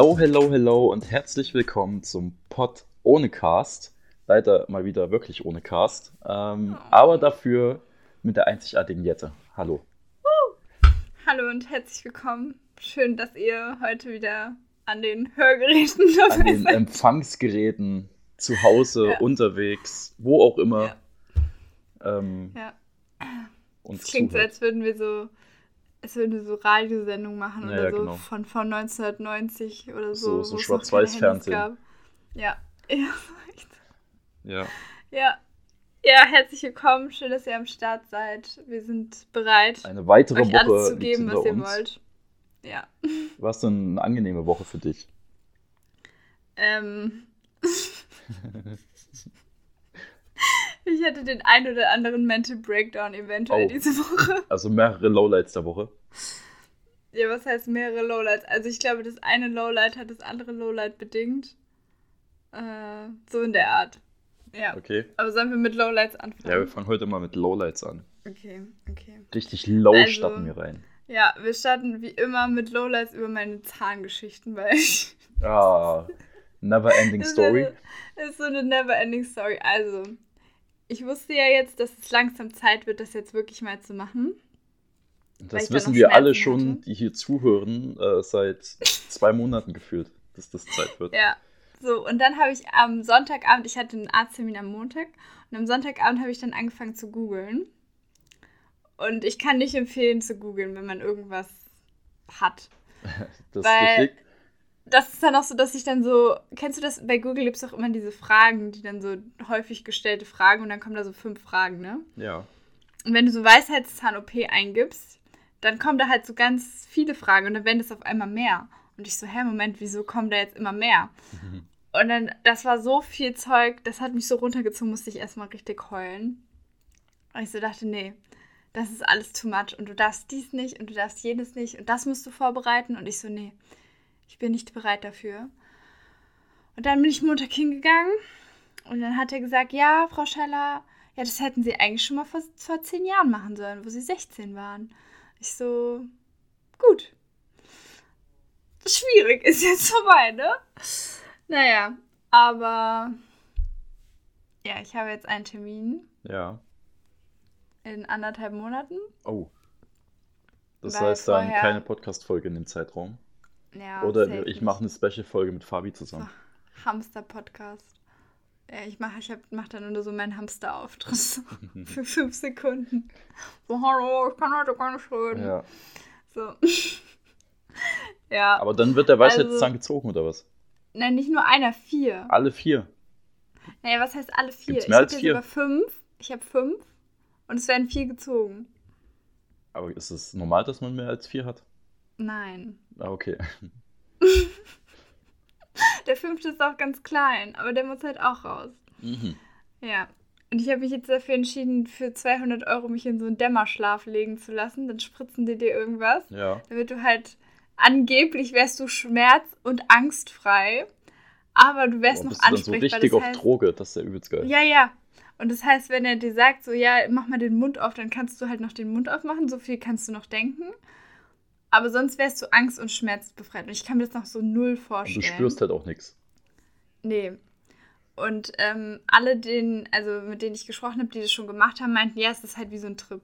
Hello, hello, hello und herzlich willkommen zum Pod ohne Cast. Leider mal wieder wirklich ohne Cast, ähm, aber dafür mit der einzigartigen Jette. Hallo. Hallo und herzlich willkommen. Schön, dass ihr heute wieder an den Hörgeräten dabei An den seid. Empfangsgeräten, zu Hause, Ja. unterwegs, wo auch immer. Ja. Ähm, Ja. Es klingt so, als würden wir so, als würden wir so Radiosendungen machen Ja, oder ja, so genau. von, von 1990 oder So- so. so Schwarz-Weiß-Fernsehen. Ja. Ja. Ja. ja. Ja, herzlich willkommen. Schön, dass ihr am Start seid. Wir sind bereit, Eine weitere euch alles Woche zu liegt geben, was ihr uns. wollt. Ja. War es denn eine angenehme Woche für dich? Ähm. ich hatte den ein oder anderen Mental Breakdown eventuell Oh. diese Woche. Also mehrere Lowlights der Woche. Ja, was heißt mehrere Lowlights? Also ich glaube, das eine Lowlight hat das andere Lowlight bedingt. Äh, so in der Art. Ja. Okay. Aber sollen wir mit Lowlights Ja, anfangen? wir fangen heute mal mit Lowlights an. okay, okay. Richtig low Also- starten wir rein. Ja, wir starten wie immer mit Lowlights über meine Zahngeschichten, weil ich. Ah, never ending Das ist story. eine- ist so eine never-ending Story. Also, ich wusste ja jetzt, dass es langsam Zeit wird, das jetzt wirklich mal zu machen. Das wissen wir alle schon, hatte. die hier zuhören, äh, seit zwei Monaten gefühlt, dass das Zeit wird. Ja. So, und dann habe ich am Sonntagabend, ich hatte einen Arzttermin am Montag, und am Sonntagabend habe ich dann angefangen zu googeln. Und ich kann nicht empfehlen zu googeln, wenn man irgendwas hat. Das Weil-. Das ist dann auch so, dass ich dann so, kennst du das, bei Google gibt es auch immer diese Fragen, die dann so häufig gestellte Fragen und dann kommen da so fünf Fragen, ne? Ja. Und wenn du so Weisheitszahn-OP eingibst, dann kommen da halt so ganz viele Fragen und dann werden es auf einmal mehr. Und ich so, hä, Moment, wieso kommen da jetzt immer mehr? Und dann, das war so viel Zeug, das hat mich so runtergezogen, musste ich erstmal richtig heulen. Und ich so dachte, nee, das ist alles too much und du darfst dies nicht und du darfst jenes nicht und das musst du vorbereiten. Und ich so, nee, ich bin nicht bereit dafür. Und dann bin ich Montag hingegangen und dann hat er gesagt, ja, Frau Scheller, ja, das hätten Sie eigentlich schon mal vor, vor zehn Jahren machen sollen, wo Sie 16 waren. Ich so, gut. Schwierig, ist jetzt vorbei, ne? Naja, aber ja, ich habe jetzt einen Termin Ja. in anderthalb Monaten. Oh. Das heißt dann keine Podcast-Folge in dem Zeitraum. Ja, Oder ich mache eine Special-Folge mit Fabi zusammen. Hamster-Podcast. Ich mache ich mach dann nur so meinen Hamster-Auftritt für fünf Sekunden. So, hallo, ich kann heute gar nicht reden. Ja. So. ja. Aber dann wird der Weisheitszahn Also- gezogen, oder was? Nein, nicht nur einer, vier. Alle vier. Naja, was heißt alle vier? Gibt's ich mehr habe als jetzt vier? sogar fünf. Ich habe fünf. Und es werden vier gezogen. Aber ist es normal, dass man mehr als vier hat? Nein. Ah, okay. Der fünfte ist auch ganz klein, aber der muss halt auch raus. Mhm. Ja. Und ich habe mich jetzt dafür entschieden, für 200 Euro mich in so einen Dämmerschlaf legen zu lassen. Dann spritzen die dir irgendwas. Ja. Damit du halt, angeblich wärst du schmerz- und angstfrei. Aber du wärst Boah, noch dann so ansprechbar. richtig das auf heißt, Droge, das ist ja übelst geil. Ja, ja. Und das heißt, wenn er dir sagt, so, ja, mach mal den Mund auf, dann kannst du halt noch den Mund aufmachen. So viel kannst du noch denken. Aber sonst wärst du angst- und schmerzbefreit. Und ich kann mir das noch so null Und vorstellen. du spürst halt auch nichts. Nee. Und ähm, alle, denen, also mit denen ich gesprochen habe, die das schon gemacht haben, meinten, ja, es ist halt wie so ein Trip.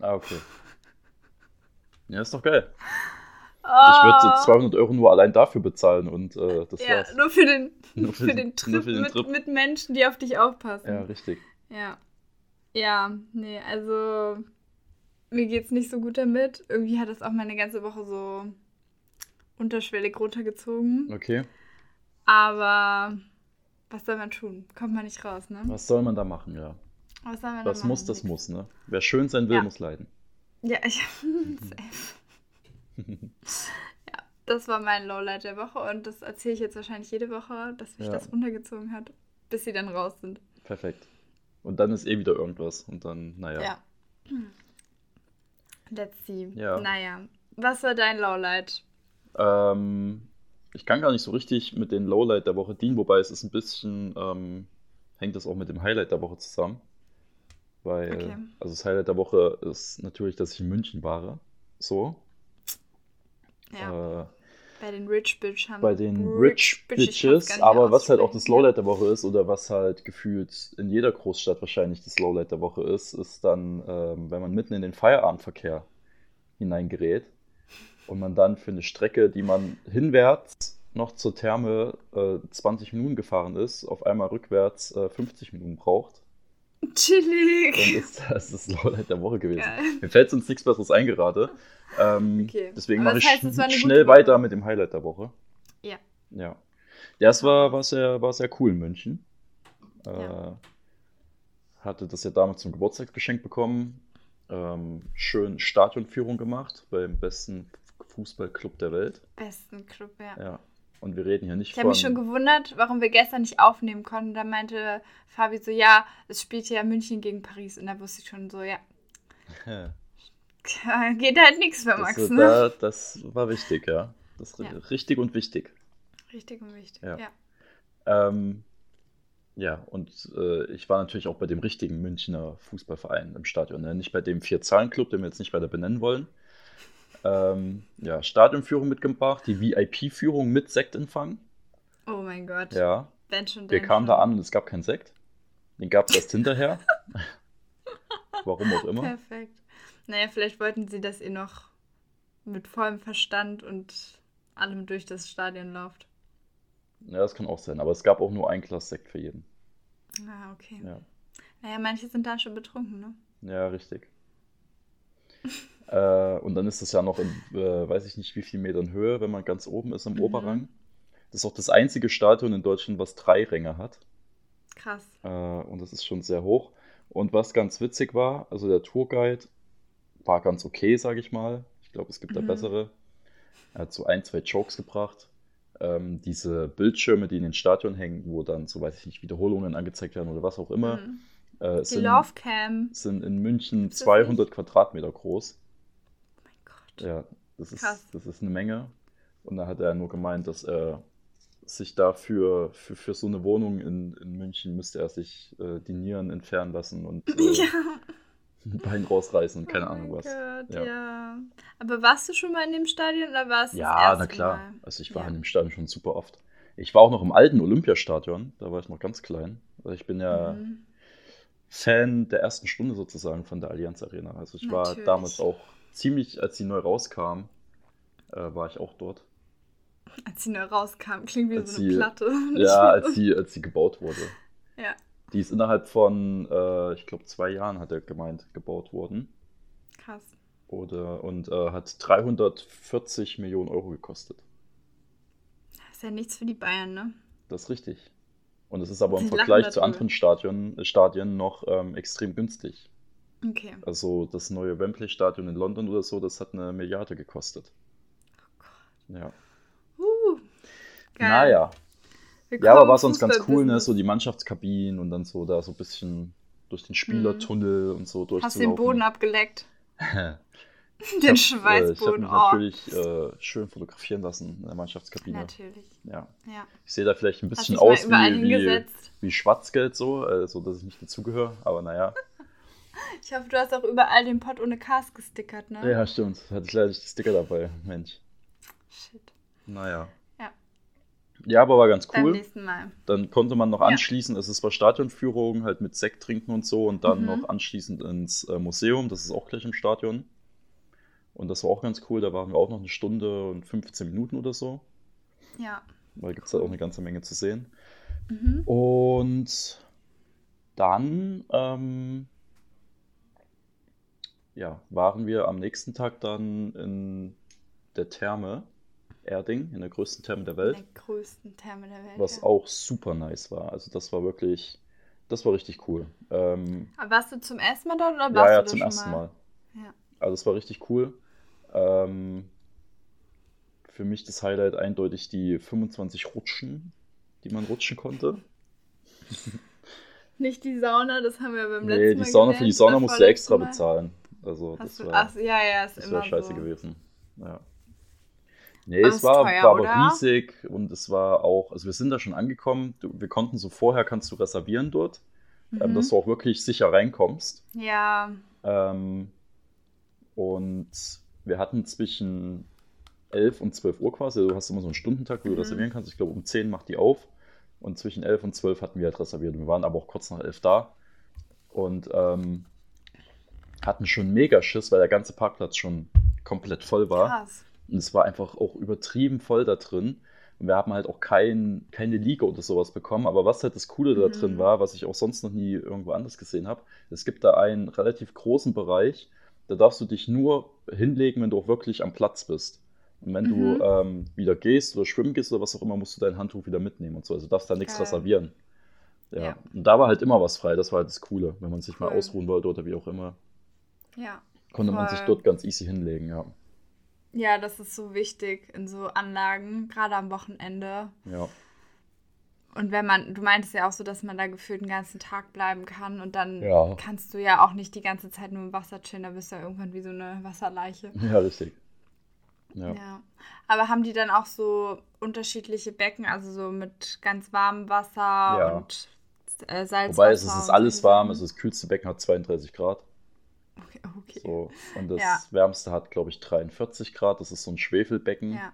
Ah, okay. Ja, ist doch geil. Oh, Ich würde 200 Euro nur allein dafür bezahlen und äh, das Ja, war's. nur für den, Nur für, den Trip, nur für den mit, Trip. mit Menschen, die auf dich aufpassen. Ja, richtig. Ja. Ja, nee, also mir geht's nicht so gut damit. Irgendwie hat das auch meine ganze Woche so unterschwellig runtergezogen. Okay. Aber was soll man tun? Kommt man nicht raus, ne? Was soll man da machen, ja? Was soll man da Was muss, machen? das muss, ne? Wer schön sein will, Ja. muss leiden. Ja, ich. Ja, das war mein Lowlight der Woche und das erzähle ich jetzt wahrscheinlich jede Woche, dass mich Ja. das runtergezogen hat, bis sie dann raus sind. Perfekt. Und dann ist eh wieder irgendwas. Und dann, naja. Ja. Let's see. Ja. Naja. Was war dein Lowlight? Ähm, ich kann gar nicht so richtig mit den Lowlight der Woche dienen, wobei es ist ein bisschen, ähm, hängt das auch mit dem Highlight der Woche zusammen. Weil, Okay. also das Highlight der Woche ist natürlich, dass ich in München war. So. Ja. Äh, Bei den Rich Bitch haben bei den Rich, Bitches, aber was halt auch das Lowlight der Woche ist oder was halt gefühlt in jeder Großstadt wahrscheinlich das Lowlight der Woche ist, ist dann, ähm, wenn man mitten in den Feierabendverkehr hineingerät und man dann für eine Strecke, die man hinwärts noch zur Therme äh, 20 Minuten gefahren ist, auf einmal rückwärts äh, 50 Minuten braucht. Chillig. Dann ist das das Lowlight der Woche gewesen. Geil. Mir fällt sonst nichts Besseres ein gerade. Ähm, okay. Deswegen mache ich heißt, schnell weiter mit dem Highlight der Woche. Ja. Ja. Das war, war, sehr, war sehr cool in München. Äh, ja. Hatte das ja damals zum Geburtstagsgeschenk bekommen. Ähm, schön Stadionführung gemacht beim besten Fußballclub der Welt. Besten Club, ja. Ja. Und wir reden hier nicht ich von. Ich habe mich schon gewundert, warum wir gestern nicht aufnehmen konnten. Da meinte Fabi so: Ja, es spielt ja München gegen Paris. Und da wusste ich schon so: Ja. Geht halt nichts für Max, das, ne? Da, das war wichtig, ja. Das ja. richtig und wichtig. Richtig und wichtig, ja. Ja, ähm, ja und äh, ich war natürlich auch bei dem richtigen Münchner Fußballverein im Stadion. Ne? Nicht bei dem Vier-Zahlen-Club, den wir jetzt nicht weiter benennen wollen. Ähm, ja, Stadionführung mitgebracht, die VIP-Führung mit Sektempfang. Oh mein Gott. Ja. Wenn schon, Wir kamen schon. da an und es gab keinen Sekt. Den gab es erst hinterher. Warum auch immer. Perfekt. Naja, vielleicht wollten sie, dass ihr noch mit vollem Verstand und allem durch das Stadion lauft. Ja, das kann auch sein. Aber es gab auch nur ein Glas Sekt für jeden. Ah, okay. Ja. Naja, manche sind dann schon betrunken, ne? Ja, richtig. äh, und dann ist es ja noch in, äh, weiß ich nicht wie viel Metern Höhe, wenn man ganz oben ist im mhm. Oberrang. Das ist auch das einzige Stadion in Deutschland, was drei Ränge hat. Krass. Äh, und das ist schon sehr hoch. Und was ganz witzig war, also der Tourguide war ganz okay, sage ich mal. Ich glaube, es gibt mhm. da bessere. Er hat so ein, zwei Jokes gebracht. Ähm, diese Bildschirme, die in den Stadion hängen, wo dann, so weiß ich nicht, Wiederholungen angezeigt werden oder was auch immer. Mhm. Äh, sind, Lovecam. Sind in München 200 Quadratmeter groß. Oh mein Gott. Ja, das ist, das ist eine Menge. Und da hat er nur gemeint, dass er sich dafür für, für so eine Wohnung in, in München müsste er sich äh, die Nieren entfernen lassen und äh, ja. Ein Bein rausreißen und keine oh Ahnung was. Gott, ja. ja. Aber warst du schon mal in dem Stadion oder warst du Ja, na klar. Mal? Also ich war ja. in dem Stadion schon super oft. Ich war auch noch im alten Olympiastadion, da war ich noch ganz klein. Also ich bin ja mhm. Fan der ersten Stunde sozusagen von der Allianz Arena. Also ich Natürlich. war damals auch ziemlich, als sie neu rauskam, äh, war ich auch dort. Als sie neu rauskam, klingt wie als so eine sie, Platte. Ja, als sie, als sie gebaut wurde. Ja. Die ist innerhalb von, äh, ich glaube, zwei Jahren, hat er gemeint, gebaut worden. Krass. Oder, und äh, hat 340 Millionen Euro gekostet. Das ist ja nichts für die Bayern, ne? Das ist richtig. Und es ist aber im Vergleich zu anderen Stadion, Stadien noch ähm, extrem günstig. Okay. Also das neue Wembley-Stadion in London oder so, das hat eine Milliarde gekostet. Oh Gott. Ja. Uh, geil. Naja. Ja, aber war sonst ganz cool, ne? So die Mannschaftskabinen und dann so da so ein bisschen durch den Spielertunnel mhm. und so durch. Hast den Boden abgeleckt? den hab, Schweißboden. Äh, ich habe mich oh. natürlich äh, schön fotografieren lassen in der Mannschaftskabine. Natürlich. Ja. ja. Ich sehe da vielleicht ein bisschen aus wie, wie, wie, Schwarzgeld, so, äh, so dass ich nicht dazugehöre, aber naja. ich hoffe, du hast auch überall den Pott ohne Cast gestickert, ne? Ja, stimmt. Hatte ich leider Sticker dabei, Mensch. Shit. Naja. Ja. Ja, aber war ganz cool. Beim nächsten Mal. Dann konnte man noch ja. anschließen, es ist zwar Stadionführung, halt mit Sekt trinken und so und dann mhm. noch anschließend ins äh, Museum, das ist auch gleich im Stadion. Und das war auch ganz cool, da waren wir auch noch eine Stunde und 15 Minuten oder so. Ja. Weil gibt es halt auch eine ganze Menge zu sehen. Mhm. Und dann ähm, ja, waren wir am nächsten Tag dann in der Therme Erding, in der größten Therme der Welt. In der größten Therme der Welt. Was ja. auch super nice war. Also das war wirklich, das war richtig cool. Ähm, Aber warst du zum ersten Mal dort oder warst ja, ja, du zum ersten Mal? mal? Ja. Also es war richtig cool. Ähm, für mich das Highlight eindeutig die 25 Rutschen, die man rutschen konnte. Nicht die Sauna, das haben wir beim nee, letzten Mal. Die Sauna, für die Sauna musst du extra bezahlen. Also Hast das du, ach, ja, ja, das war scheiße so. gewesen. Ja. Nee, es war, teuer, war aber oder? riesig und es war auch, also wir sind da schon angekommen. Du, wir konnten so vorher kannst du reservieren dort, ähm, Mhm. dass du auch wirklich sicher reinkommst. Ja, Ähm, und wir hatten zwischen 11 und 12 Uhr quasi. Du hast immer so einen Stundentag, wo du mhm. reservieren kannst. Ich glaube, um 10 macht die auf. Und zwischen 11 und 12 hatten wir halt reserviert. Wir waren aber auch kurz nach 11 da. Und ähm, hatten schon mega Schiss, weil der ganze Parkplatz schon komplett voll war. Krass. Und es war einfach auch übertrieben voll da drin. Und wir haben halt auch kein, keine Liga oder sowas bekommen. Aber was halt das Coole da drin mhm. war, was ich auch sonst noch nie irgendwo anders gesehen habe, es gibt da einen relativ großen Bereich, da darfst du dich nur hinlegen, wenn du auch wirklich am Platz bist. Und wenn mhm. du ähm, wieder gehst oder schwimmen gehst oder was auch immer, musst du dein Handtuch wieder mitnehmen und so. Also darfst da nichts Geil. reservieren. Ja. ja. Und da war halt immer was frei. Das war halt das Coole, wenn man sich cool. mal ausruhen wollte oder wie auch immer. Ja. Konnte voll. man sich dort ganz easy hinlegen, ja. Ja, das ist so wichtig in so Anlagen, gerade am Wochenende. Ja. Und wenn man, du meintest ja auch so, dass man da gefühlt den ganzen Tag bleiben kann und dann ja. kannst du ja auch nicht die ganze Zeit nur im Wasser chillen, da bist du ja irgendwann wie so eine Wasserleiche. Ja, richtig. Ja. ja. Aber haben die dann auch so unterschiedliche Becken, also so mit ganz warmem Wasser ja. und äh, Salzwasser? Wobei es ist alles warm, also das kühlste Becken hat 32 Grad. Okay, okay. So, und das ja. wärmste hat, glaube ich, 43 Grad. Das ist so ein Schwefelbecken. Ja.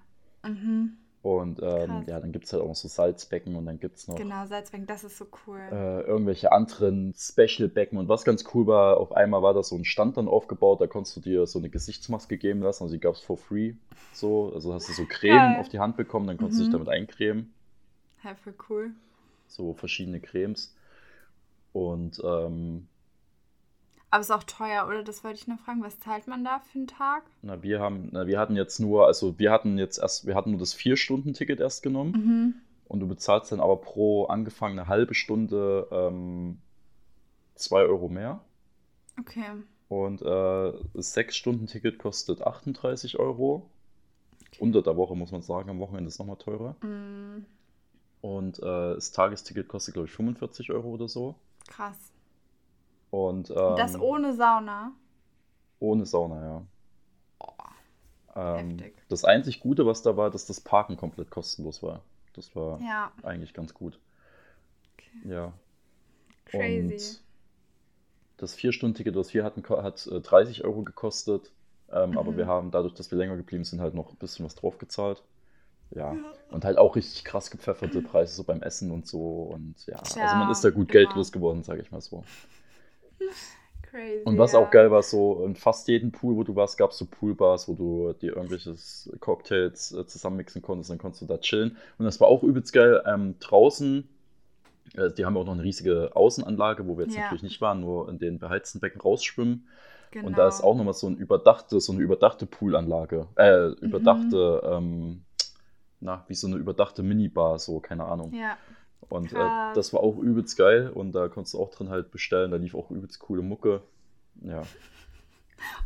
Mhm. Und ähm, ja, dann gibt es halt auch noch so Salzbecken und dann gibt es noch. Genau, Salzbecken, das ist so cool. Äh, irgendwelche anderen Special-Becken. Und was ganz cool war, auf einmal war da so ein Stand dann aufgebaut, da konntest du dir so eine Gesichtsmaske geben lassen. Also die gab es for free. So, also hast du so Creme ja. auf die Hand bekommen, dann konntest mhm. du dich mhm. damit eincremen. Ja, voll cool. So verschiedene Cremes. Und ähm, aber es ist auch teuer, oder? Das wollte ich noch fragen. Was zahlt man da für einen Tag? Na, wir haben, na, wir hatten jetzt nur, also wir hatten jetzt erst, wir hatten nur das Vier-Stunden-Ticket erst genommen. Mhm. Und du bezahlst dann aber pro angefangene halbe Stunde ähm, zwei Euro mehr. Okay. Und äh, das Sechs-Stunden-Ticket kostet 38 Euro. Okay. Unter der Woche muss man sagen, am Wochenende ist es nochmal teurer. Mhm. Und äh, das Tagesticket kostet, glaube ich, 45 Euro oder so. Krass. Und, ähm, das ohne Sauna? Ohne Sauna, ja. Oh, ähm, das einzig Gute, was da war, dass das Parken komplett kostenlos war. Das war ja. eigentlich ganz gut. Okay. Ja. Crazy. Und das Vier-Stunden-Ticket, das wir hatten, hat 30 äh, Euro gekostet. Ähm, mhm. Aber wir haben dadurch, dass wir länger geblieben sind, halt noch ein bisschen was drauf gezahlt. Ja. ja. Und halt auch richtig krass gepfefferte Preise so beim Essen und so. Und ja, Tja, also man ist da gut genau. Geld losgeworden, sage ich mal so. Crazy. Und was ja. auch geil war, so in fast jedem Pool, wo du warst, gab es so Poolbars, wo du dir irgendwelche Cocktails äh, zusammenmixen konntest, dann konntest du da chillen. Und das war auch übelst geil. Ähm, draußen, äh, die haben auch noch eine riesige Außenanlage, wo wir jetzt ja. natürlich nicht waren, nur in den beheizten Becken rausschwimmen. Genau. Und da ist auch nochmal so, ein überdachte, so eine überdachte Poolanlage. Äh, überdachte, mhm. ähm, na, wie so eine überdachte Minibar, so, keine Ahnung. Ja. Und äh, das war auch übelst geil und da konntest du auch drin halt bestellen. Da lief auch übelst coole Mucke. Ja.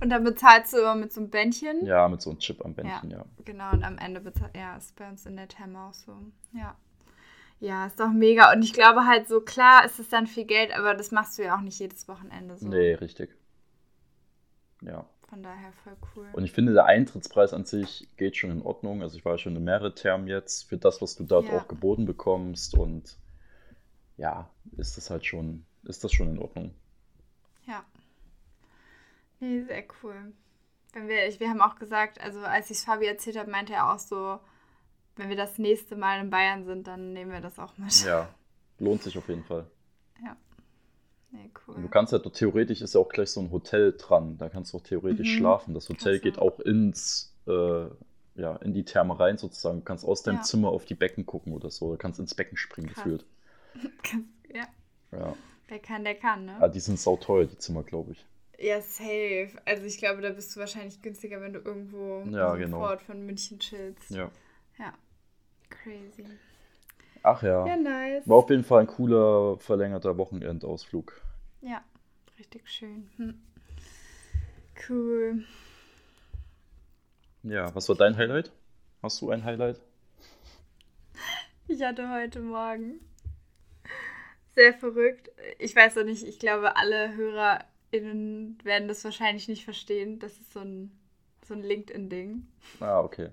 Und dann bezahlst du immer mit so einem Bändchen? Ja, mit so einem Chip am Bändchen, ja. ja. Genau, und am Ende bezahlt, ja, ist bei uns in der Therm auch so. Ja. Ja, ist doch mega. Und ich glaube halt so, klar ist es dann viel Geld, aber das machst du ja auch nicht jedes Wochenende so. Nee, richtig. Ja. Von daher voll cool. Und ich finde, der Eintrittspreis an sich geht schon in Ordnung. Also ich war schon in mehrere Termen jetzt für das, was du dort ja. auch geboten bekommst. Und ja, ist das halt schon, ist das schon in Ordnung. Ja. Nee, sehr cool. Wenn wir, wir haben auch gesagt, also als ich es Fabi erzählt habe, meinte er auch so, wenn wir das nächste Mal in Bayern sind, dann nehmen wir das auch mit. Ja, lohnt sich auf jeden Fall. Ja. Nee, cool. Und du kannst ja, theoretisch ist ja auch gleich so ein Hotel dran. Da kannst du auch theoretisch mhm. schlafen. Das Hotel geht auch ins, äh, ja, in die Therme rein sozusagen. Du kannst aus deinem ja. Zimmer auf die Becken gucken oder so. Du kannst ins Becken springen Krass. gefühlt. ja. ja. Wer kann, der kann, ne? Ah, die sind sauteuer, die Zimmer, glaube ich. Ja, safe. Also ich glaube, da bist du wahrscheinlich günstiger, wenn du irgendwo ja, genau. von München chillst. Ja. Ja. Crazy. Ach ja. Ja, nice. War auf jeden Fall ein cooler, verlängerter Wochenendausflug. Ja, richtig schön. Hm. Cool. Ja, was war dein Highlight? Hast du ein Highlight? Ich hatte heute Morgen. Sehr verrückt. Ich weiß noch nicht, ich glaube, alle HörerInnen werden das wahrscheinlich nicht verstehen. Das ist so ein, so ein LinkedIn-Ding. Ah, okay.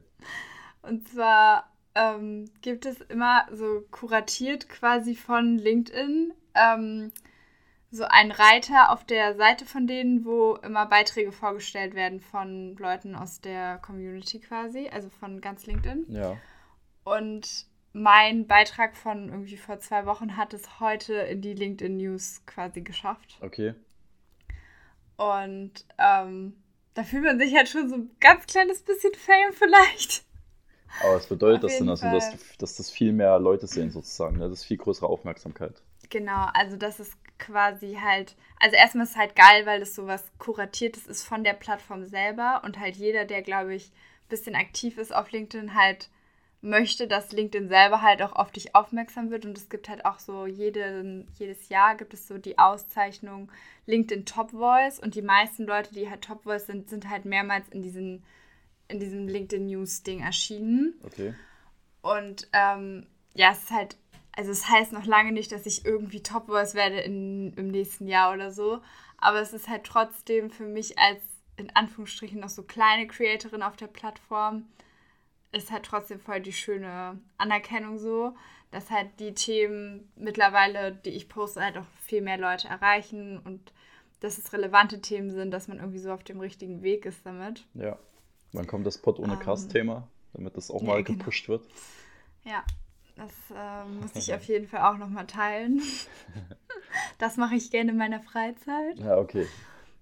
Und zwar ähm, gibt es immer so kuratiert quasi von LinkedIn ähm, so ein Reiter auf der Seite von denen, wo immer Beiträge vorgestellt werden von Leuten aus der Community quasi, also von ganz LinkedIn. Ja. Und mein Beitrag von irgendwie vor zwei Wochen hat es heute in die LinkedIn News quasi geschafft. Okay. Und ähm, da fühlt man sich halt schon so ein ganz kleines bisschen Fame vielleicht. Aber es bedeutet das dann also, dass, dass das viel mehr Leute sehen sozusagen. Ne? Das ist viel größere Aufmerksamkeit. Genau, also das ist quasi halt, also erstmal ist es halt geil, weil das sowas Kuratiertes ist von der Plattform selber und halt jeder, der, glaube ich, ein bisschen aktiv ist auf LinkedIn, halt möchte, dass LinkedIn selber halt auch auf dich aufmerksam wird. Und es gibt halt auch so jeden, jedes Jahr gibt es so die Auszeichnung LinkedIn Top Voice. Und die meisten Leute, die halt Top Voice sind, sind halt mehrmals in, diesen, in diesem LinkedIn News Ding erschienen. Okay. Und ähm, ja, es ist halt, also es heißt noch lange nicht, dass ich irgendwie Top Voice werde in, im nächsten Jahr oder so. Aber es ist halt trotzdem für mich als in Anführungsstrichen noch so kleine Creatorin auf der Plattform ist halt trotzdem voll die schöne Anerkennung so, dass halt die Themen mittlerweile, die ich poste, halt auch viel mehr Leute erreichen und dass es relevante Themen sind, dass man irgendwie so auf dem richtigen Weg ist damit. Ja. Wann kommt das Pod ohne um, ähm, Cast-Thema, damit das auch ja, mal genau. gepusht wird? Ja, das äh, muss ich auf jeden Fall auch nochmal teilen. das mache ich gerne in meiner Freizeit. Ja, okay.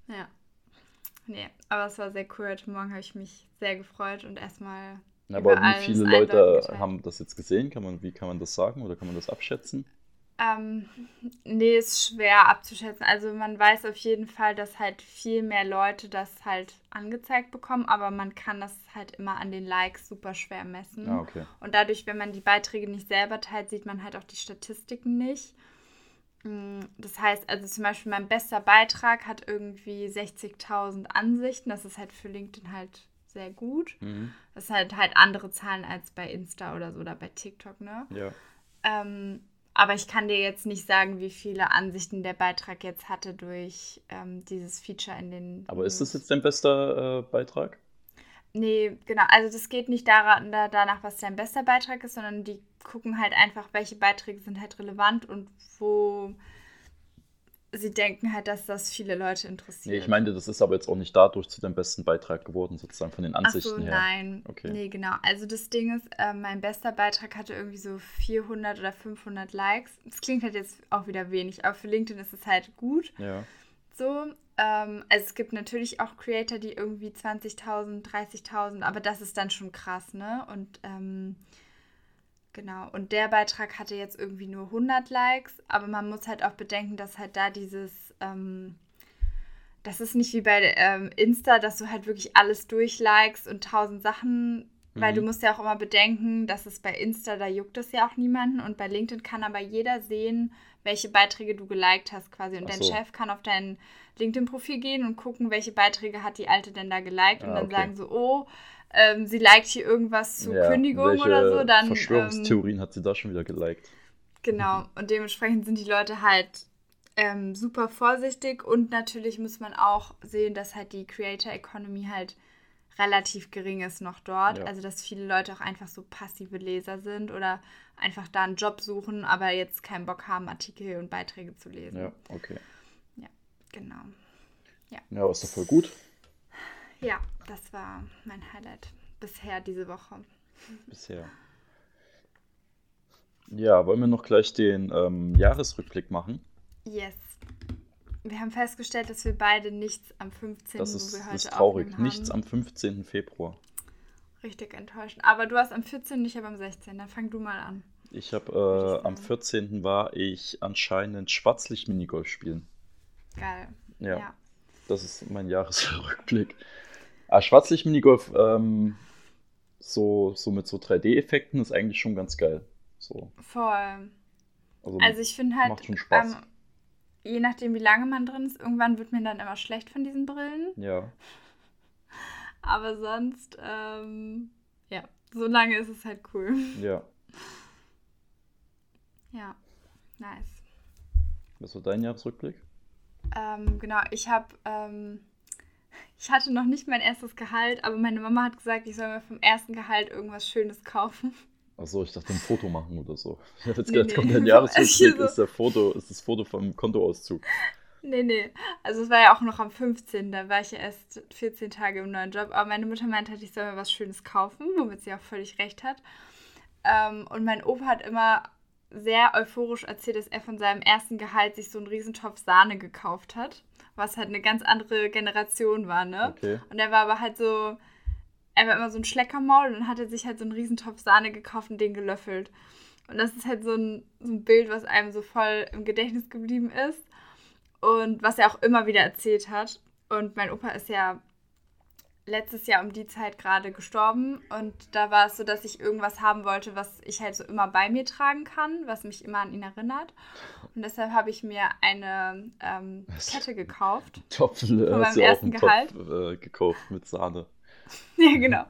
Ja. Nee, aber es war sehr cool. Heute Morgen habe ich mich sehr gefreut und erstmal aber wie viele Leute haben das jetzt gesehen? Kann man, wie kann man das sagen oder kann man das abschätzen? Ähm, nee, ist schwer abzuschätzen. Also man weiß auf jeden Fall, dass halt viel mehr Leute das halt angezeigt bekommen, aber man kann das halt immer an den Likes super schwer messen. Ah, okay. Und dadurch, wenn man die Beiträge nicht selber teilt, sieht man halt auch die Statistiken nicht. Mm, das heißt, also zum Beispiel mein bester Beitrag hat irgendwie 60.000 Ansichten. Das ist halt für LinkedIn halt sehr gut. Mhm. Das sind halt, halt andere Zahlen als bei Insta oder so oder bei TikTok, ne? Ja. Ähm, aber ich kann dir jetzt nicht sagen, wie viele Ansichten der Beitrag jetzt hatte durch ähm, dieses Feature in den. Aber ist das jetzt dein bester äh, Beitrag? Nee, genau. Also das geht nicht daran, da, danach, was dein bester Beitrag ist, sondern die gucken halt einfach, welche Beiträge sind halt relevant und wo sie denken halt, dass das viele Leute interessiert. Nee, ich meine, das ist aber jetzt auch nicht dadurch zu deinem besten Beitrag geworden, sozusagen von den Ansichten Ach so, her. nein. Okay. Nee, genau. Also das Ding ist, äh, mein bester Beitrag hatte irgendwie so 400 oder 500 Likes. Das klingt halt jetzt auch wieder wenig, aber für LinkedIn ist es halt gut. Ja. So, ähm, also es gibt natürlich auch Creator, die irgendwie 20.000, 30.000, aber das ist dann schon krass, ne? Und ähm, Genau, und der Beitrag hatte jetzt irgendwie nur 100 Likes, aber man muss halt auch bedenken, dass halt da dieses, ähm, das ist nicht wie bei ähm, Insta, dass du halt wirklich alles durchlikest und tausend Sachen, mhm. weil du mhm. musst ja auch immer bedenken, dass es bei Insta, da juckt es ja auch niemanden und bei LinkedIn kann aber jeder sehen, welche Beiträge du geliked hast quasi und Ach dein so. Chef kann auf dein LinkedIn-Profil gehen und gucken, welche Beiträge hat die Alte denn da geliked ja, und dann okay. sagen so, oh, ähm, sie liked hier irgendwas zur ja, Kündigung oder so, dann. Verschwörungstheorien ähm, hat sie da schon wieder geliked. Genau, und dementsprechend sind die Leute halt ähm, super vorsichtig und natürlich muss man auch sehen, dass halt die Creator Economy halt relativ gering ist noch dort. Ja. Also dass viele Leute auch einfach so passive Leser sind oder einfach da einen Job suchen, aber jetzt keinen Bock haben, Artikel und Beiträge zu lesen. Ja, okay. Ja, genau. Ja, ja ist doch voll gut. Ja, das war mein Highlight bisher diese Woche. Bisher. Ja, wollen wir noch gleich den ähm, Jahresrückblick machen? Yes. Wir haben festgestellt, dass wir beide nichts am 15. Das ist, wo wir heute ist traurig. Nichts am 15. Februar. Richtig enttäuschend. Aber du hast am 14. nicht, aber am 16. Dann fang du mal an. Ich habe äh, am 14. war ich anscheinend Schwarzlicht-Minigolf spielen. Geil. Ja. ja. Das ist mein Jahresrückblick. Ah, Schwarzlicht-Minigolf, ähm, so, so mit so 3D-Effekten ist eigentlich schon ganz geil. So. Voll. Also, also ich finde halt, macht schon Spaß. Ähm, je nachdem, wie lange man drin ist, irgendwann wird mir dann immer schlecht von diesen Brillen. Ja. Aber sonst, ähm, ja, so lange ist es halt cool. Ja. Ja, nice. Was war dein Jahresrückblick? Ähm, genau, ich habe ähm, ich hatte noch nicht mein erstes Gehalt, aber meine Mama hat gesagt, ich soll mir vom ersten Gehalt irgendwas Schönes kaufen. Achso, ich dachte ein Foto machen oder so. Ich habe jetzt nee, gedacht, nee. kommt ein Jahresrückblick, ist, der Foto, ist das Foto vom Kontoauszug. Nee, nee. Also es war ja auch noch am 15. Da war ich ja erst 14 Tage im neuen Job. Aber meine Mutter meinte, ich soll mir was Schönes kaufen, womit sie auch völlig recht hat. Ähm, und mein Opa hat immer sehr euphorisch erzählt, dass er von seinem ersten Gehalt sich so einen Riesentopf Sahne gekauft hat. Was halt eine ganz andere Generation war, ne? Okay. Und er war aber halt so, er war immer so ein Schleckermaul und dann hat er sich halt so einen Riesentopf Sahne gekauft und den gelöffelt. Und das ist halt so ein, so ein Bild, was einem so voll im Gedächtnis geblieben ist und was er auch immer wieder erzählt hat. Und mein Opa ist ja letztes Jahr um die Zeit gerade gestorben und da war es so, dass ich irgendwas haben wollte, was ich halt so immer bei mir tragen kann, was mich immer an ihn erinnert. Und deshalb habe ich mir eine ähm, Kette gekauft. Topf, von meinem ersten Gehalt. Topf, äh, gekauft mit Sahne. ja, genau.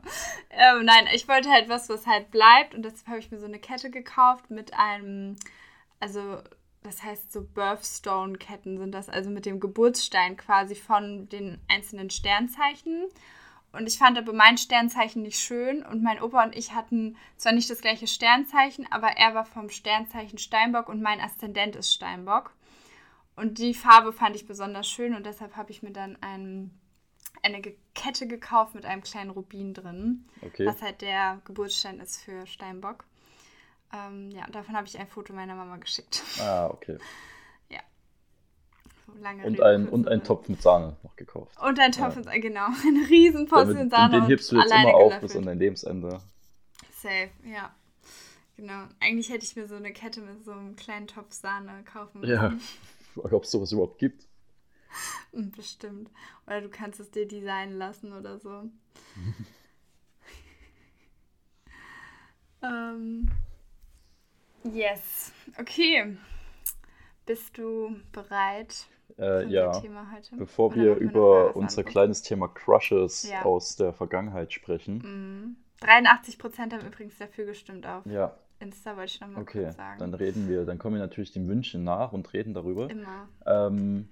Ähm, nein, ich wollte halt was, was halt bleibt und deshalb habe ich mir so eine Kette gekauft mit einem, also das heißt so Birthstone-Ketten sind das, also mit dem Geburtsstein quasi von den einzelnen Sternzeichen. Und ich fand aber mein Sternzeichen nicht schön und mein Opa und ich hatten zwar nicht das gleiche Sternzeichen, aber er war vom Sternzeichen Steinbock und mein Aszendent ist Steinbock. Und die Farbe fand ich besonders schön und deshalb habe ich mir dann ein, eine Kette gekauft mit einem kleinen Rubin drin, okay. was halt der Geburtsstein ist für Steinbock. Ähm, ja, davon habe ich ein Foto meiner Mama geschickt. Ah, okay. Lange und, ein, und ein Topf mit Sahne noch gekauft. Und ein Topf ja. mit Sahne, genau. Eine riesen Portion Sahne. Den hebst du jetzt immer auf bis an dein Lebensende. Safe, ja. Genau. Eigentlich hätte ich mir so eine Kette mit so einem kleinen Topf Sahne kaufen müssen. Ja, ob es sowas überhaupt gibt. Hm, bestimmt. Oder du kannst es dir designen lassen oder so. ähm, yes. Okay. Bist du bereit äh, ja, bevor Oder wir über unser angucken? kleines Thema Crushes ja. aus der Vergangenheit sprechen. Mhm. 83 Prozent haben übrigens dafür gestimmt auf ja. Insta, wollte ich nochmal okay, sagen. dann reden wir, dann kommen wir natürlich den Wünschen nach und reden darüber. Immer. Ähm,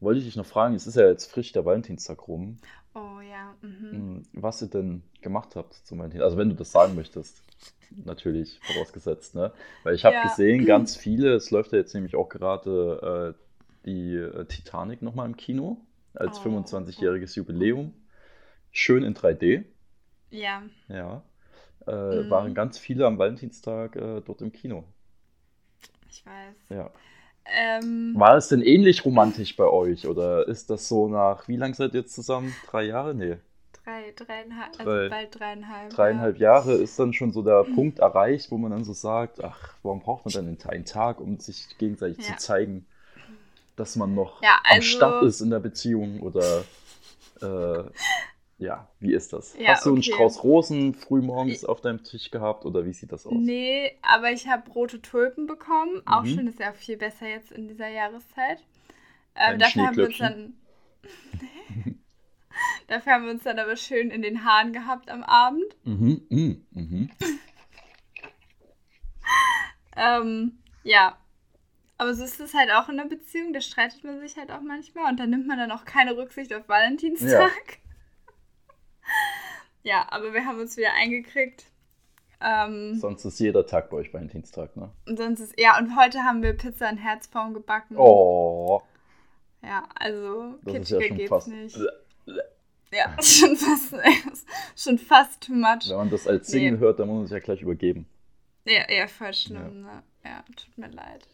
wollte ich dich noch fragen, es ist ja jetzt frisch der Valentinstag rum. Oh ja. Mhm. Hm, was ihr denn gemacht habt zum Valentinstag. Also wenn du das sagen möchtest natürlich vorausgesetzt, ne? Weil ich habe ja. gesehen, ganz viele, es läuft ja jetzt nämlich auch gerade äh, die äh, Titanic nochmal im Kino als oh. 25-jähriges Jubiläum. Schön in 3D. Ja. Ja. Äh, mhm. Waren ganz viele am Valentinstag äh, dort im Kino. Ich weiß. Ja. Ähm, War es denn ähnlich romantisch bei euch oder ist das so nach, wie lange seid ihr jetzt zusammen? Drei Jahre? Nee. Drei, dreieinhalb, also Drei, bald dreieinhalb. Dreieinhalb ja. Jahre ist dann schon so der Punkt erreicht, wo man dann so sagt, ach, warum braucht man dann einen Tag, um sich gegenseitig ja. zu zeigen? dass man noch ja, also, am Start ist in der Beziehung oder äh, ja, wie ist das? Ja, Hast du einen Strauß Rosen frühmorgens auf deinem Tisch gehabt oder wie sieht das aus? Nee, aber ich habe rote Tulpen bekommen. Auch mhm. schön, ist ja auch viel besser jetzt in dieser Jahreszeit. Ähm, dafür haben wir uns dann. dafür haben wir uns dann aber schön in den Haaren gehabt am Abend. Mhm, mhm, mhm. ähm, ja, aber so ist es halt auch in der Beziehung, da streitet man sich halt auch manchmal und dann nimmt man dann auch keine Rücksicht auf Valentinstag. Ja, ja aber wir haben uns wieder eingekriegt. Ähm, sonst ist jeder Tag bei euch Valentinstag, ne? Und sonst ist, ja, und heute haben wir Pizza in Herzform gebacken. Oh. Ja, also das kitschiger ja geht's fast, nicht. Ja, schon fast, schon fast too much. Wenn man das als Single nee. hört, dann muss man sich ja gleich übergeben. Ja, ja, voll schlimm, ja. ne? Ja, tut mir leid.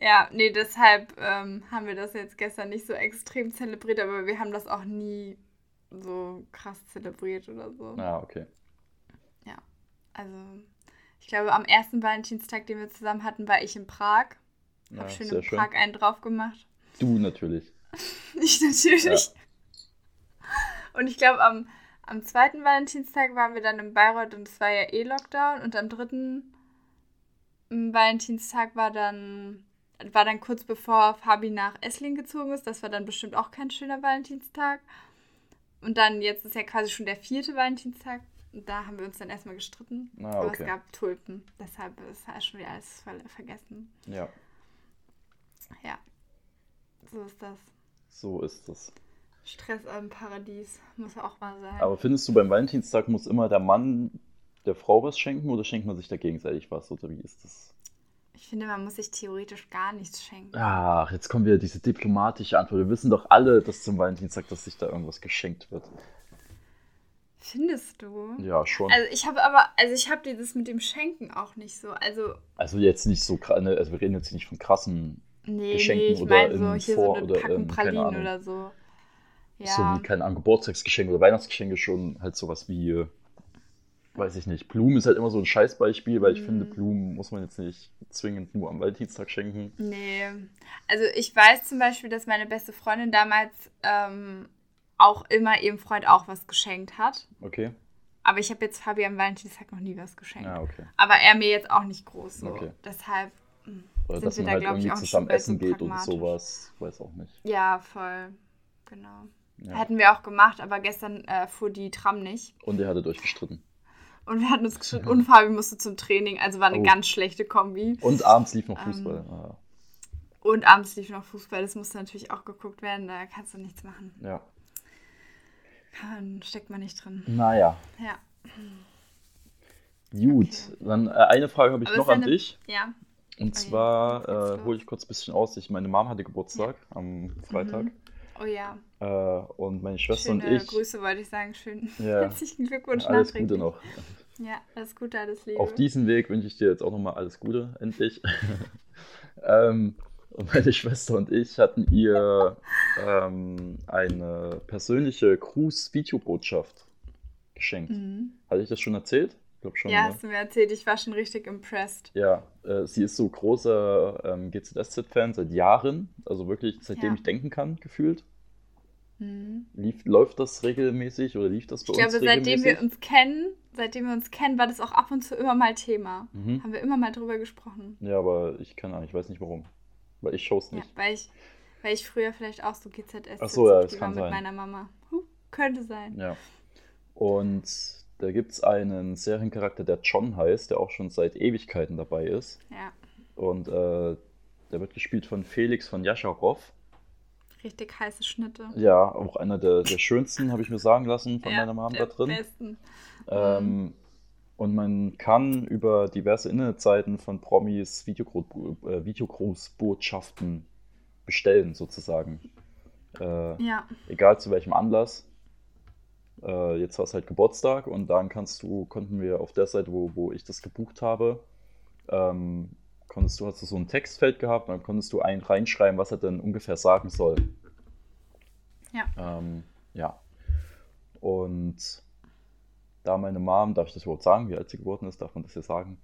Ja, nee, deshalb ähm, haben wir das jetzt gestern nicht so extrem zelebriert, aber wir haben das auch nie so krass zelebriert oder so. Ah, okay. Ja, also ich glaube, am ersten Valentinstag, den wir zusammen hatten, war ich in Prag. Ja, Hab schön in Prag schön. einen drauf gemacht. Du natürlich. ich natürlich. Ja. Und ich glaube, am, am zweiten Valentinstag waren wir dann in Bayreuth und es war ja eh Lockdown. Und am dritten Valentinstag war dann war dann kurz bevor Fabi nach Esslingen gezogen ist. Das war dann bestimmt auch kein schöner Valentinstag. Und dann, jetzt ist ja quasi schon der vierte Valentinstag. Und da haben wir uns dann erstmal gestritten. Ah, okay. Aber es gab Tulpen. Deshalb ist halt schon wieder alles vergessen. Ja. Ja. So ist das. So ist das. Stress am Paradies muss auch mal sein. Aber findest du, beim Valentinstag muss immer der Mann der Frau was schenken oder schenkt man sich da gegenseitig was? Oder wie ist das? Ich finde, man muss sich theoretisch gar nichts schenken. Ach, jetzt kommen wieder diese diplomatische Antwort. Wir wissen doch alle, dass zum Valentinstag, dass sich da irgendwas geschenkt wird. Findest du? Ja, schon. Also ich habe aber, also ich habe dieses mit dem Schenken auch nicht so. Also, also jetzt nicht so krass, ne, also wir reden jetzt nicht von krassen nee, Geschenken nee, ich oder meine im so hier Vor- so eine oder keine Pralinen oder so. Ja. So wie, keine Ahnung, Geburtstagsgeschenke oder Weihnachtsgeschenke schon halt sowas wie, äh, weiß ich nicht. Blumen ist halt immer so ein Scheißbeispiel, weil ich Mhm. finde, Blumen muss man jetzt nicht zwingend nur am Valentinstag schenken. Nee. Also ich weiß zum Beispiel, dass meine beste Freundin damals ähm, auch immer ihrem Freund auch was geschenkt hat. Okay? Aber ich habe jetzt Fabi am Valentinstag noch nie was geschenkt. Ja, okay. Aber er mir jetzt auch nicht groß so. Okay. Deshalb, mm, Oder Sind dass wir man da, halt irgendwie zusammen essen geht oder pragmatisch. sowas. Weiß auch nicht. ja, voll. Genau. Ja. Hätten wir auch gemacht, aber gestern äh, fuhr die Tram nicht. Und ihr hattet euch gestritten. Und wir hatten uns gestritten und Fabi musste zum Training. Also war eine Oh. ganz schlechte Kombi. Und abends lief noch Ähm, Fußball. Ah, Und abends lief noch Fußball. Das musste natürlich auch geguckt werden. Da kannst du nichts machen. ja. Kann, steckt man nicht drin. Naja, Ja. gut. Dann äh, eine Frage habe ich Aber noch an deine- dich. Ja. Und ja, zwar äh, hole ich kurz ein bisschen aus. Ich, meine Mom hatte Geburtstag am Freitag. Mhm. Oh ja. Äh, und meine Schwester Schöne und ich. Grüße wollte ich sagen. Schön. Ja. Herzlichen Glückwunsch alles nachträglich. Gute noch. Ja, alles Gute, alles Liebe. Auf diesem Weg wünsche ich dir jetzt auch nochmal alles Gute, endlich. ähm, und meine Schwester und ich hatten ihr ähm, eine persönliche Gruß-Videobotschaft geschenkt. Mhm. Hatte ich das schon erzählt? Ich glaube schon. Ja, ne? hast du mir erzählt. Ich war schon richtig impressed. Ja, äh, sie ist so großer ähm, GZSZ-Fan seit Jahren, also wirklich seitdem Ja. ich denken kann, gefühlt. Mhm. Lief, läuft das regelmäßig oder lief das bei Ich uns glaube, regelmäßig? seitdem wir uns kennen, seitdem wir uns kennen, war das auch ab und zu immer mal Thema. Mhm. Haben wir immer mal drüber gesprochen. Ja, aber ich kann ich weiß nicht warum. Weil ich schaue es Ja, nicht. weil ich, weil ich früher vielleicht auch so GZS Ach so, ja, das war kann mit sein. meiner Mama. Huh, könnte sein. Ja. Und da gibt es einen Seriencharakter, der John heißt, der auch schon seit Ewigkeiten dabei ist. Ja, Und äh, der wird gespielt von Felix von Jascharow. richtig heiße Schnitte. Ja, auch einer der, der schönsten, habe ich mir sagen lassen von Ja, meiner Mom da drin. Besten. Ähm, und man kann über diverse Internetseiten von Promis äh, Videogrußbotschaften bestellen, sozusagen. Äh, Ja, egal zu welchem Anlass. Äh, jetzt war es halt Geburtstag und dann kannst du, konnten wir auf der Seite, wo, wo ich das gebucht habe, ähm, konntest du, hast du so ein Textfeld gehabt und dann konntest du ein, reinschreiben, was er denn ungefähr sagen soll. ja. Ähm, ja. Und da meine Mom, darf ich das überhaupt sagen, wie alt sie geworden ist, darf man das hier sagen,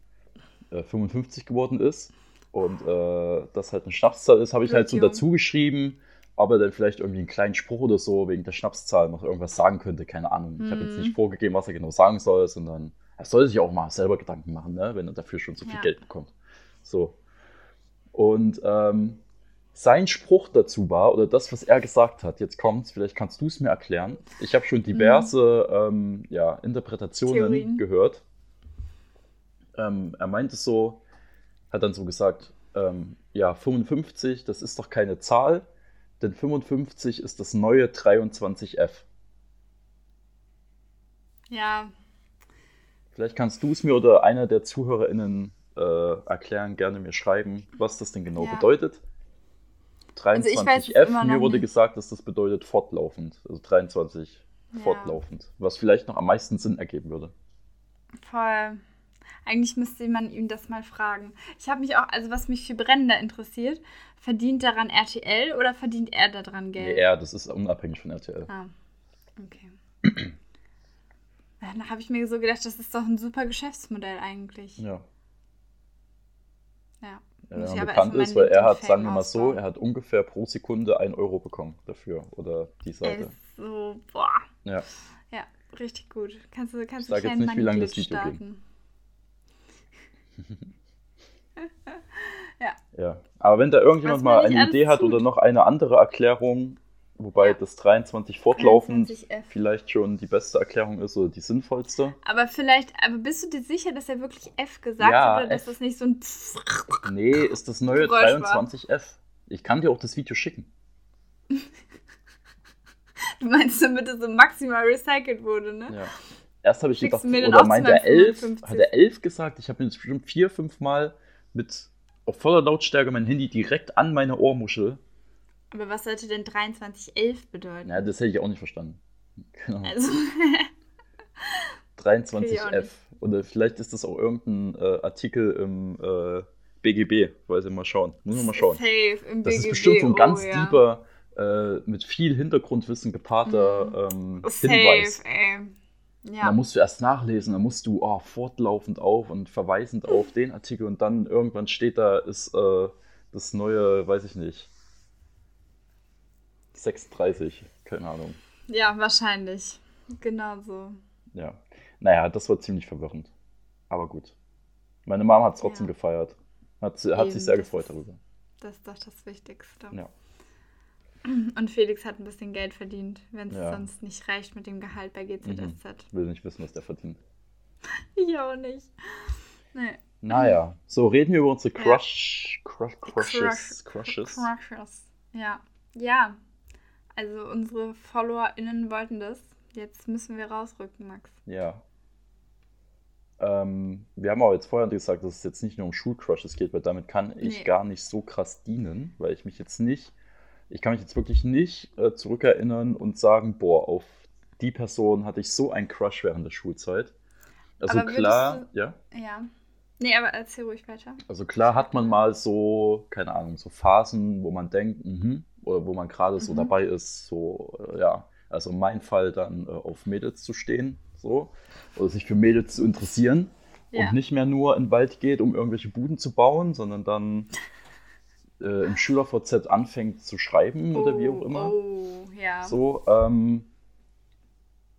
äh, 55 geworden ist und äh, das halt eine Schnapszahl ist, habe ich halt so dazu geschrieben, ob er dann vielleicht irgendwie einen kleinen Spruch oder so wegen der Schnapszahl noch irgendwas sagen könnte, keine Ahnung. Ich habe jetzt Mhm. nicht vorgegeben, was er genau sagen soll, sondern er soll sich auch mal selber Gedanken machen, ne, wenn er dafür schon so viel Ja. Geld bekommt. So. Und ähm, sein Spruch dazu war, oder das, was er gesagt hat, jetzt kommt's, vielleicht kannst du es mir erklären. Ich habe schon diverse ähm, ja, Interpretationen Theorien. gehört. Ähm, er meinte so, hat dann so gesagt, ähm, ja, 55, das ist doch keine Zahl, denn 55 ist das neue 23F. Ja, Vielleicht kannst du es mir oder einer der ZuhörerInnen äh, erklären, gerne mir schreiben, was das denn genau Ja. bedeutet. Also ich weiß es 23F, immer mir wurde nicht. gesagt, dass das bedeutet fortlaufend. Also 23 Ja. fortlaufend. Was vielleicht noch am meisten Sinn ergeben würde. voll. Eigentlich müsste man ihm das mal fragen. Ich habe mich auch, also was mich viel brennender interessiert, verdient daran RTL oder verdient er daran Nee, Geld? er, das ist unabhängig von RTL. Ah, okay. Dann habe ich mir so gedacht, das ist doch ein super Geschäftsmodell eigentlich. Ja. Ja. Ja, aber bekannt ist, weil er hat, sagen wir mal so, er hat ungefähr pro Sekunde 1 Euro bekommen dafür. Oder die Seite. so, boah. Ja. Ja, richtig gut. Kannst du, kannst Ich sag jetzt nicht, wie lange das Video ging. Starten. Ja, aber wenn da irgendjemand Was mal eine Idee hat tut. oder noch eine andere Erklärung, wobei Ja. das 23 fortlaufend 23F. vielleicht schon die beste Erklärung ist oder die sinnvollste. Aber vielleicht, aber bist du dir sicher, dass er wirklich F gesagt Ja, hat oder dass F. das nicht so ein Nee, ist das neue Geräusch war. 23F. Ich kann dir auch das Video schicken. Du meinst, damit es so maximal recycelt wurde, ne? Ja. Erst habe ich gedacht, oder meint er elf? Hat er elf gesagt? Ich habe mir bestimmt vier, fünf Mal mit auf voller Lautstärke mein Handy direkt an meine Ohrmuschel. Aber was sollte denn 2311 bedeuten? Ja, das hätte ich auch nicht verstanden. Genau. Also. 23F. Oder vielleicht ist das auch irgendein äh, Artikel im äh, BGB. Weiß ich mal schauen. Muss man mal schauen. Safe im das BGB. ist bestimmt so ein ganz oh, ja. lieber, äh, mit viel Hintergrundwissen gepaarter mhm. ähm, Safe, Hinweis. Ey. Ja. Da musst du erst nachlesen, dann musst du oh, fortlaufend auf und verweisend auf den Artikel und dann irgendwann steht da, ist äh, das neue, weiß ich nicht, 6,30, keine Ahnung. Ja, wahrscheinlich. Genau so. Ja. Naja, das war ziemlich verwirrend. Aber gut. Meine Mama hat es trotzdem ja. gefeiert. Hat, hat Eben, sich sehr gefreut darüber. Das ist doch das Wichtigste. Ja. Und Felix hat ein bisschen Geld verdient, wenn es ja. sonst nicht reicht mit dem Gehalt bei GZSZ. Mhm. Will nicht wissen, was der verdient. ich auch nicht. Nee. Naja, so reden wir über unsere Crush, ja. Crush, Crushes, Crushes. Crushes. Ja. Ja. Also unsere FollowerInnen wollten das. Jetzt müssen wir rausrücken, Max. Ja. Ähm, wir haben aber jetzt vorher gesagt, dass es jetzt nicht nur um Schulcrushes geht, weil damit kann ich nee. gar nicht so krass dienen, weil ich mich jetzt nicht ich kann mich jetzt wirklich nicht äh, zurückerinnern und sagen, boah, auf die Person hatte ich so einen Crush während der Schulzeit. Also aber klar, du, ja. Ja. Nee, aber erzähl ruhig weiter. Also klar hat man mal so, keine Ahnung, so Phasen, wo man denkt, mh, oder wo man gerade mhm. so dabei ist, so, äh, ja, also in meinem Fall dann äh, auf Mädels zu stehen, so, oder sich für Mädels zu interessieren ja. und nicht mehr nur in den Wald geht, um irgendwelche Buden zu bauen, sondern dann äh, im SchülerVZ anfängt zu schreiben oh, oder wie auch oh, immer. Oh, ja. So, ähm,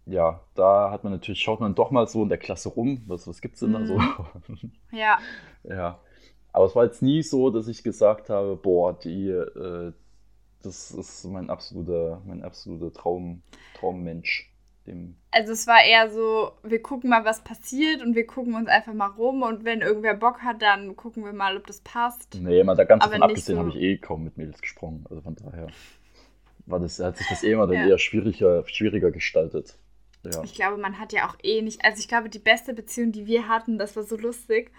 ja, da hat man natürlich, schaut man doch mal so in der Klasse rum, was, was gibt es denn mhm. da so? Mhm. ja. Ja. Aber es war jetzt nie so, dass ich gesagt habe, boah, die, äh, das ist mein absoluter, mein absoluter Traum, Traummensch. Dem also es war eher so, wir gucken mal, was passiert und wir gucken uns einfach mal rum und wenn irgendwer Bock hat, dann gucken wir mal, ob das passt. Nee, mal da ganz davon abgesehen so habe ich eh kaum mit Mädels gesprochen. Also von daher war das, hat sich das eh immer dann ja. eher schwieriger, schwieriger gestaltet. Ja. Ich glaube, man hat ja auch eh nicht, also ich glaube, die beste Beziehung, die wir hatten, das war so lustig.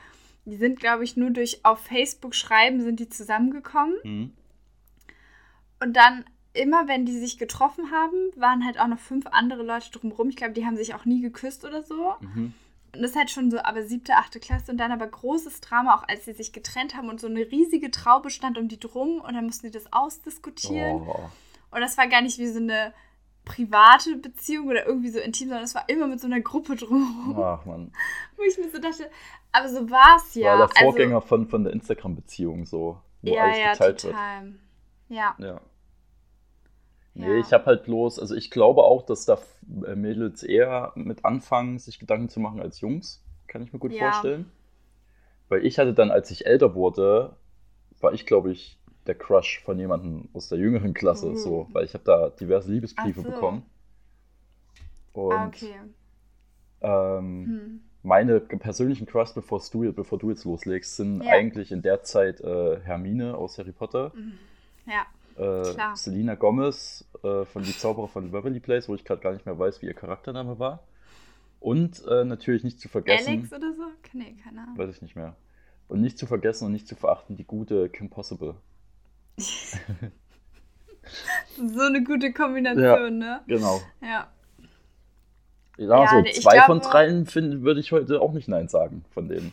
Die sind, glaube ich, nur durch auf Facebook schreiben, sind die zusammengekommen. Mhm. Und dann immer, wenn die sich getroffen haben, waren halt auch noch fünf andere Leute drumherum. Ich glaube, die haben sich auch nie geküsst oder so. Mhm. Und das ist halt schon so, aber siebte, achte Klasse und dann aber großes Drama, auch als sie sich getrennt haben und so eine riesige Traube stand um die drum und dann mussten die das ausdiskutieren. Oh. Und das war gar nicht wie so eine private Beziehung oder irgendwie so intim, sondern es war immer mit so einer Gruppe drumherum. Ach man. Wo ich mir so dachte, aber so war es ja. War der Vorgänger also, von, von der Instagram-Beziehung so, wo ja, alles ja, geteilt total. wird. Ja. Ja. Nee, ja. ich habe halt bloß, also ich glaube auch, dass da äh, Mädels eher mit anfangen, sich Gedanken zu machen als Jungs. Kann ich mir gut ja. vorstellen. Weil ich hatte dann, als ich älter wurde, war ich, glaube ich, der Crush von jemandem aus der jüngeren Klasse, mhm. so, weil ich habe da diverse Liebesbriefe so. bekommen. Und ah, okay. ähm, hm. meine persönlichen Crush, bevor du, bevor du jetzt loslegst, sind ja. eigentlich in der Zeit äh, Hermine aus Harry Potter. Mhm. Ja äh, Selina Gomez äh, von Die Zauberer von Beverly Place, wo ich gerade gar nicht mehr weiß, wie ihr Charaktername war. Und äh, natürlich nicht zu vergessen. Alex oder so? Nee, keine Ahnung. Weiß ich nicht mehr. Und nicht zu vergessen und nicht zu verachten, die gute Kim Possible. so eine gute Kombination, ja, ne? Genau. Ja. Ja, ja so nee, zwei glaube, von dreien würde ich heute auch nicht Nein sagen von denen.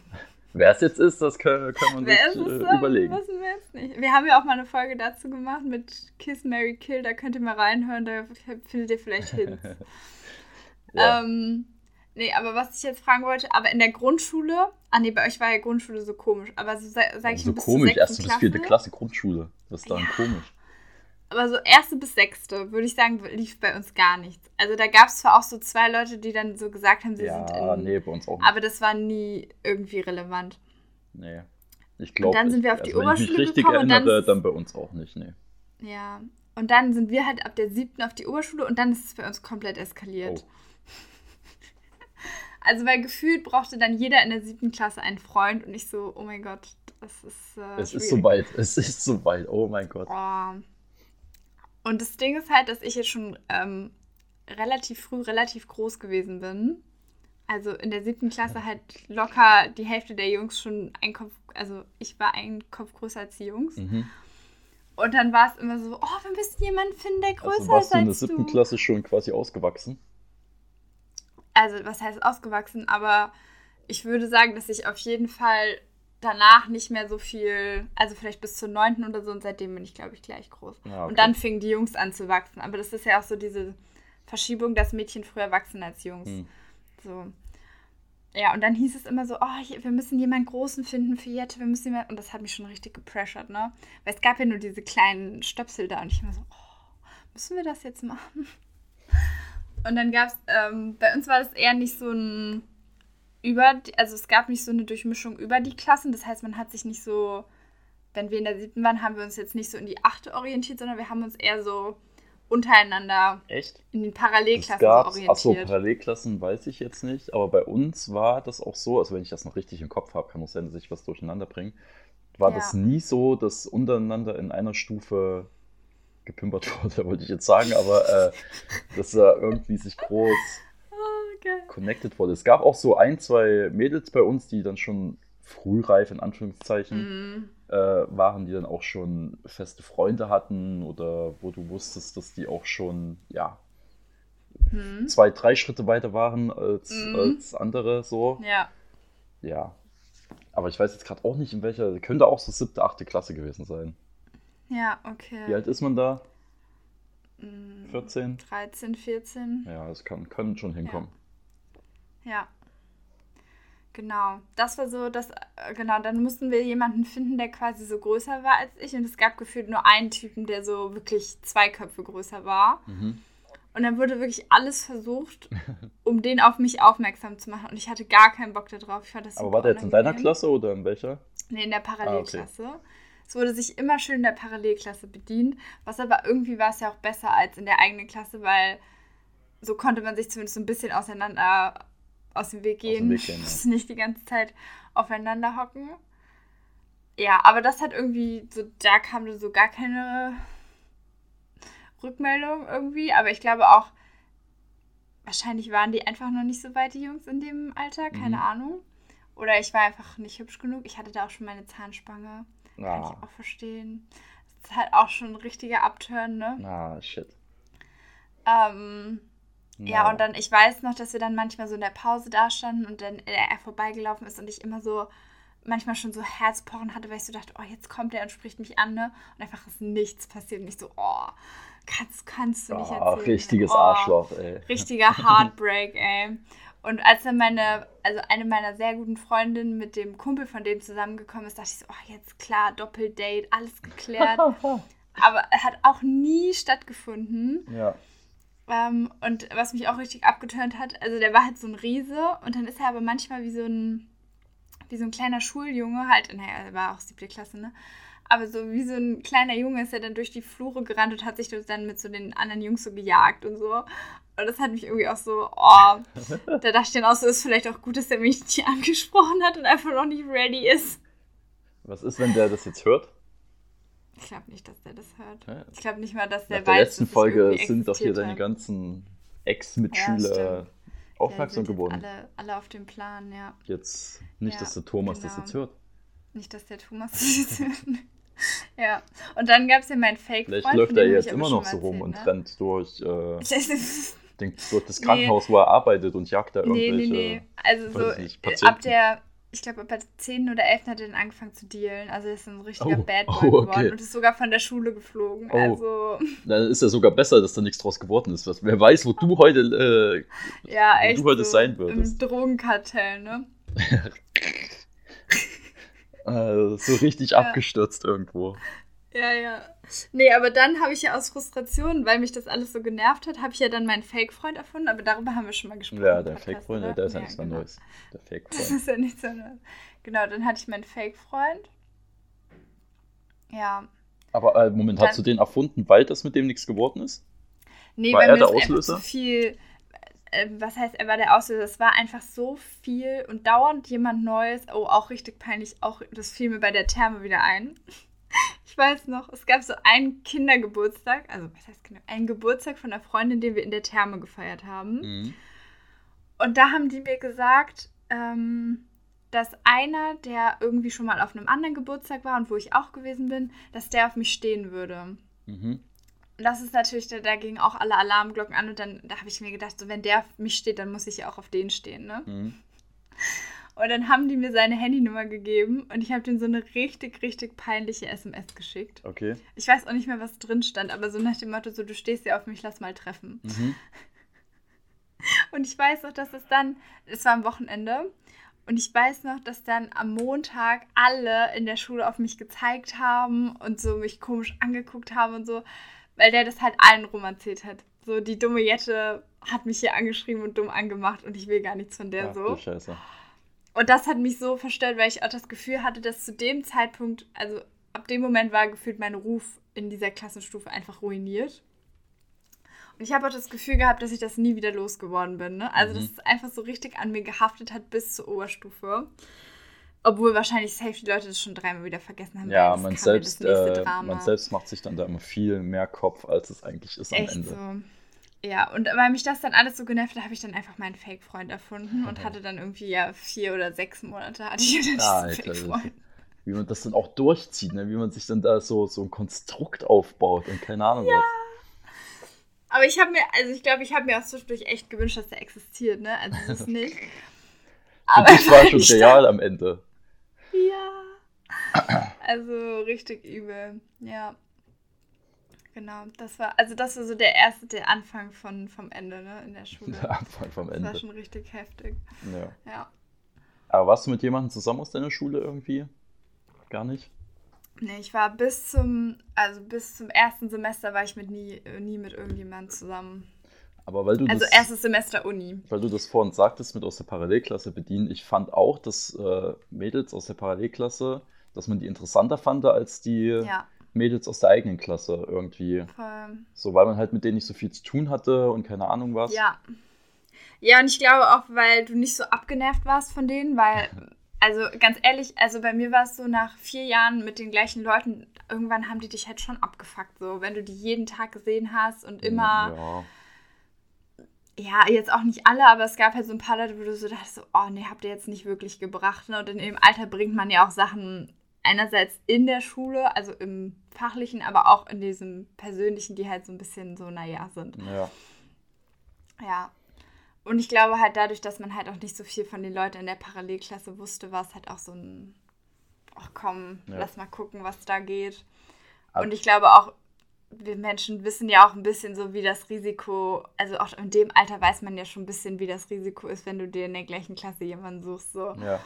Wer es jetzt ist, das kann, kann man sich äh, überlegen. Wissen wir jetzt nicht. Wir haben ja auch mal eine Folge dazu gemacht mit Kiss, Mary Kill. Da könnt ihr mal reinhören, da findet ihr vielleicht hin. ja. ähm, nee, aber was ich jetzt fragen wollte, aber in der Grundschule, ah nee, bei euch war ja Grundschule so komisch, aber so sag ich also so bis komisch, erste bis vierte Klasse Grundschule. Das ist dann ja. komisch aber so erste bis sechste, würde ich sagen, lief bei uns gar nichts. Also da gab es zwar auch so zwei Leute, die dann so gesagt haben, sie ja, sind in. Nee, bei uns auch nicht. Aber das war nie irgendwie relevant. Nee. Ich glaube. Und dann sind wir auf die also Oberschule wenn ich mich richtig gekommen. Erinnere, dann, dann bei uns auch nicht, nee. Ja. Und dann sind wir halt ab der siebten auf die Oberschule und dann ist es bei uns komplett eskaliert. Oh. Also, weil gefühlt brauchte dann jeder in der siebten Klasse einen Freund und ich so, oh mein Gott, das ist. Äh, es ist soweit, es ist soweit, oh mein Gott. Oh. Und das Ding ist halt, dass ich jetzt schon ähm, relativ früh relativ groß gewesen bin. also in der siebten Klasse halt locker die Hälfte der Jungs schon ein Kopf, also ich war ein Kopf größer als die Jungs. Mhm. Und dann war es immer so, oh, wir müssen jemanden finden, der größer also warst ist als du. in der siebten du. Klasse schon quasi ausgewachsen? Also, was heißt ausgewachsen? Aber ich würde sagen, dass ich auf jeden Fall danach nicht mehr so viel, also vielleicht bis zur neunten oder so und seitdem bin ich, glaube ich, gleich groß. Ja, okay. Und dann fingen die Jungs an zu wachsen. Aber das ist ja auch so diese Verschiebung, dass Mädchen früher wachsen als Jungs. Hm. So. Ja, und dann hieß es immer so, oh, hier, wir müssen jemanden Großen finden für Jette, wir müssen jemanden, und das hat mich schon richtig gepressured, ne? Weil es gab ja nur diese kleinen Stöpsel da und ich immer so, oh, müssen wir das jetzt machen? Und dann gab es, ähm, bei uns war das eher nicht so ein über, also es gab nicht so eine Durchmischung über die Klassen, das heißt, man hat sich nicht so, wenn wir in der siebten waren, haben wir uns jetzt nicht so in die achte orientiert, sondern wir haben uns eher so untereinander Echt? in den Parallelklassen gab, orientiert. Achso, Parallelklassen weiß ich jetzt nicht, aber bei uns war das auch so, also wenn ich das noch richtig im Kopf habe, kann auch sein, dass ich was durcheinander bringe, war ja. das nie so, dass untereinander in einer Stufe gepimpert wurde, wollte ich jetzt sagen, aber äh, dass da irgendwie sich groß oh, connected wurde. Es gab auch so ein, zwei Mädels bei uns, die dann schon frühreif in Anführungszeichen mm äh, waren, die dann auch schon feste Freunde hatten oder wo du wusstest, dass die auch schon, ja, hm. zwei, drei Schritte weiter waren als, hm. als andere so. Ja. Ja. Aber ich weiß jetzt gerade auch nicht, in welcher, könnte auch so siebte, achte Klasse gewesen sein. Ja, okay. Wie alt ist man da? 14? 13, 14. Ja, das kann, kann schon hinkommen. Ja. Ja. Genau, das war so, dass, äh, genau, dann mussten wir jemanden finden, der quasi so größer war als ich. Und es gab gefühlt nur einen Typen, der so wirklich zwei Köpfe größer war. Mhm. Und dann wurde wirklich alles versucht, um den auf mich aufmerksam zu machen. Und ich hatte gar keinen Bock darauf. Ich fand das Aber war der jetzt in deiner Klasse oder in welcher? Nee, in der Parallelklasse. Ah, okay. Es wurde sich immer schön in der Parallelklasse bedient. Was aber irgendwie war es ja auch besser als in der eigenen Klasse, weil so konnte man sich zumindest so ein bisschen auseinander aus dem Weg gehen. Weg gehen ja. Nicht die ganze Zeit aufeinander hocken. Ja, aber das hat irgendwie, so, da kam so gar keine Rückmeldung irgendwie. Aber ich glaube auch, wahrscheinlich waren die einfach noch nicht so weit, die Jungs in dem Alter, keine mhm. Ahnung. Oder ich war einfach nicht hübsch genug. Ich hatte da auch schon meine Zahnspange. Ja. Kann ich auch verstehen. Das ist halt auch schon ein richtiger Upturn, ne? Ah, shit. Ähm, ja, und dann, ich weiß noch, dass wir dann manchmal so in der Pause da standen und dann er vorbeigelaufen ist und ich immer so manchmal schon so Herzpochen hatte, weil ich so dachte, oh, jetzt kommt er und spricht mich an, ne? Und einfach ist nichts passiert und ich so, oh, kannst, kannst du nicht erzählen. Oh, richtiges oh, Arschloch, ey. Richtiger Heartbreak, ey. Und als dann meine, also eine meiner sehr guten Freundinnen mit dem Kumpel von dem zusammengekommen ist, dachte ich so, oh, jetzt klar, Doppeldate, alles geklärt. Aber hat auch nie stattgefunden. Ja. Ähm, und was mich auch richtig abgeturnt hat, also der war halt so ein Riese und dann ist er aber manchmal wie so ein, wie so ein kleiner Schuljunge, halt, naja, er war auch siebte Klasse, ne? Aber so wie so ein kleiner Junge ist er dann durch die Flure gerannt und hat sich dann mit so den anderen Jungs so gejagt und so. Und das hat mich irgendwie auch so, oh, da dachte ich dann auch so, ist vielleicht auch gut, dass er mich nicht angesprochen hat und einfach noch nicht ready ist. Was ist, wenn der das jetzt hört? Ich glaube nicht, dass der das hört. Ja. Ich glaube nicht mal, dass der Nach weiß. In der letzten Folge sind doch hier deine ganzen Ex-Mitschüler ja, aufmerksam geworden. Alle, alle auf dem Plan, ja. Jetzt nicht, ja, dass der Thomas genau. das jetzt hört. Nicht, dass der Thomas das jetzt hört. ja. Und dann gab es ja meinen Fake-Freund. Vielleicht läuft er jetzt immer noch so rum und ne? rennt durch. Äh, den, durch das Krankenhaus, nee. wo er arbeitet und jagt da irgendwelche. Nee, nee, nee. Also so ab der ich glaube, bei 10 oder 11 hat er dann angefangen zu dealen. Also er ist ein richtiger oh, Bad Boy oh, okay. geworden und ist sogar von der Schule geflogen. Oh. Also. Dann ist ja sogar besser, dass da nichts draus geworden ist. Was, wer weiß, wo du heute, äh, ja, echt du heute so sein würdest. Im Drogenkartell, ne? also, so richtig ja. abgestürzt irgendwo. Ja, ja. Nee, aber dann habe ich ja aus Frustration, weil mich das alles so genervt hat, habe ich ja dann meinen Fake-Freund erfunden, aber darüber haben wir schon mal gesprochen. Ja, der Fake-Freund, der ist ja, nichts mehr genau. Neues. Der Fake-Freund. Das ist ja nichts mehr Neues. Genau, dann hatte ich meinen Fake-Freund. Ja. Aber äh, Moment, dann, hast du den erfunden, weil das mit dem nichts geworden ist? Nee, war er der Auslöser? Zu viel, äh, was heißt, er war der Auslöser? Es war einfach so viel und dauernd jemand Neues. Oh, auch richtig peinlich. Auch das fiel mir bei der Therme wieder ein. Ich weiß noch, es gab so einen Kindergeburtstag, also was heißt Kinder? Einen Geburtstag von einer Freundin, den wir in der Therme gefeiert haben. Mhm. Und da haben die mir gesagt, ähm, dass einer, der irgendwie schon mal auf einem anderen Geburtstag war und wo ich auch gewesen bin, dass der auf mich stehen würde. Mhm. Und das ist natürlich, da, da gingen auch alle Alarmglocken an und dann da habe ich mir gedacht, so wenn der auf mich steht, dann muss ich ja auch auf den stehen, ne? Mhm. Und dann haben die mir seine Handynummer gegeben und ich habe denen so eine richtig, richtig peinliche SMS geschickt. Okay. Ich weiß auch nicht mehr, was drin stand, aber so nach dem Motto, so du stehst ja auf mich, lass mal treffen. Mhm. Und ich weiß noch, dass es dann, es war am Wochenende, und ich weiß noch, dass dann am Montag alle in der Schule auf mich gezeigt haben und so mich komisch angeguckt haben und so, weil der das halt allen rum erzählt hat. So, die dumme Jette hat mich hier angeschrieben und dumm angemacht und ich will gar nichts von der Ach, so. Scheiße. Und das hat mich so verstellt, weil ich auch das Gefühl hatte, dass zu dem Zeitpunkt, also ab dem Moment war gefühlt mein Ruf in dieser Klassenstufe einfach ruiniert. Und ich habe auch das Gefühl gehabt, dass ich das nie wieder losgeworden bin. Ne? Also, mhm. dass es einfach so richtig an mir gehaftet hat bis zur Oberstufe. Obwohl wahrscheinlich safe die Leute das schon dreimal wieder vergessen haben. Ja, man selbst, äh, man selbst macht sich dann da immer viel mehr Kopf, als es eigentlich ist am Echt Ende. So. Ja, und weil mich das dann alles so genervt hat, habe ich dann einfach meinen Fake-Freund erfunden und hatte dann irgendwie ja vier oder sechs Monate hatte ich dann ah, Fake-Freund. Wie man das dann auch durchzieht, ne? wie man sich dann da so, so ein Konstrukt aufbaut und keine Ahnung ja. was. Aber ich habe mir, also ich glaube, ich habe mir auch zwischendurch echt gewünscht, dass der existiert, ne? Also das ist nicht. Aber das war schon real am Ende. Ja. Also richtig übel, ja. Genau, das war, also das war so der erste, der Anfang von, vom Ende, ne, in der Schule. Der Anfang vom Ende. Das war schon richtig heftig. Ja. ja. Aber warst du mit jemandem zusammen aus deiner Schule irgendwie? Gar nicht? Nee, ich war bis zum, also bis zum ersten Semester war ich mit nie, nie mit irgendjemandem zusammen. Aber weil du also das, erstes Semester Uni. Weil du das vorhin sagtest, mit aus der Parallelklasse bedienen. Ich fand auch, dass äh, Mädels aus der Parallelklasse, dass man die interessanter fand als die ja. Mädels aus der eigenen Klasse irgendwie. Voll. So, weil man halt mit denen nicht so viel zu tun hatte und keine Ahnung was. Ja. Ja, und ich glaube auch, weil du nicht so abgenervt warst von denen, weil, also ganz ehrlich, also bei mir war es so, nach vier Jahren mit den gleichen Leuten, irgendwann haben die dich halt schon abgefuckt, so, wenn du die jeden Tag gesehen hast und immer. Ja. Ja, jetzt auch nicht alle, aber es gab halt so ein paar Leute, wo du so dachtest, so, oh nee, habt ihr jetzt nicht wirklich gebracht. Ne? Und in dem Alter bringt man ja auch Sachen einerseits in der Schule, also im fachlichen, aber auch in diesem persönlichen, die halt so ein bisschen so, naja, sind. Ja. Ja. Und ich glaube halt dadurch, dass man halt auch nicht so viel von den Leuten in der Parallelklasse wusste, war es halt auch so ein, ach komm, ja. lass mal gucken, was da geht. Ab Und ich glaube auch, wir Menschen wissen ja auch ein bisschen so, wie das Risiko, also auch in dem Alter weiß man ja schon ein bisschen, wie das Risiko ist, wenn du dir in der gleichen Klasse jemanden suchst. So. Ja.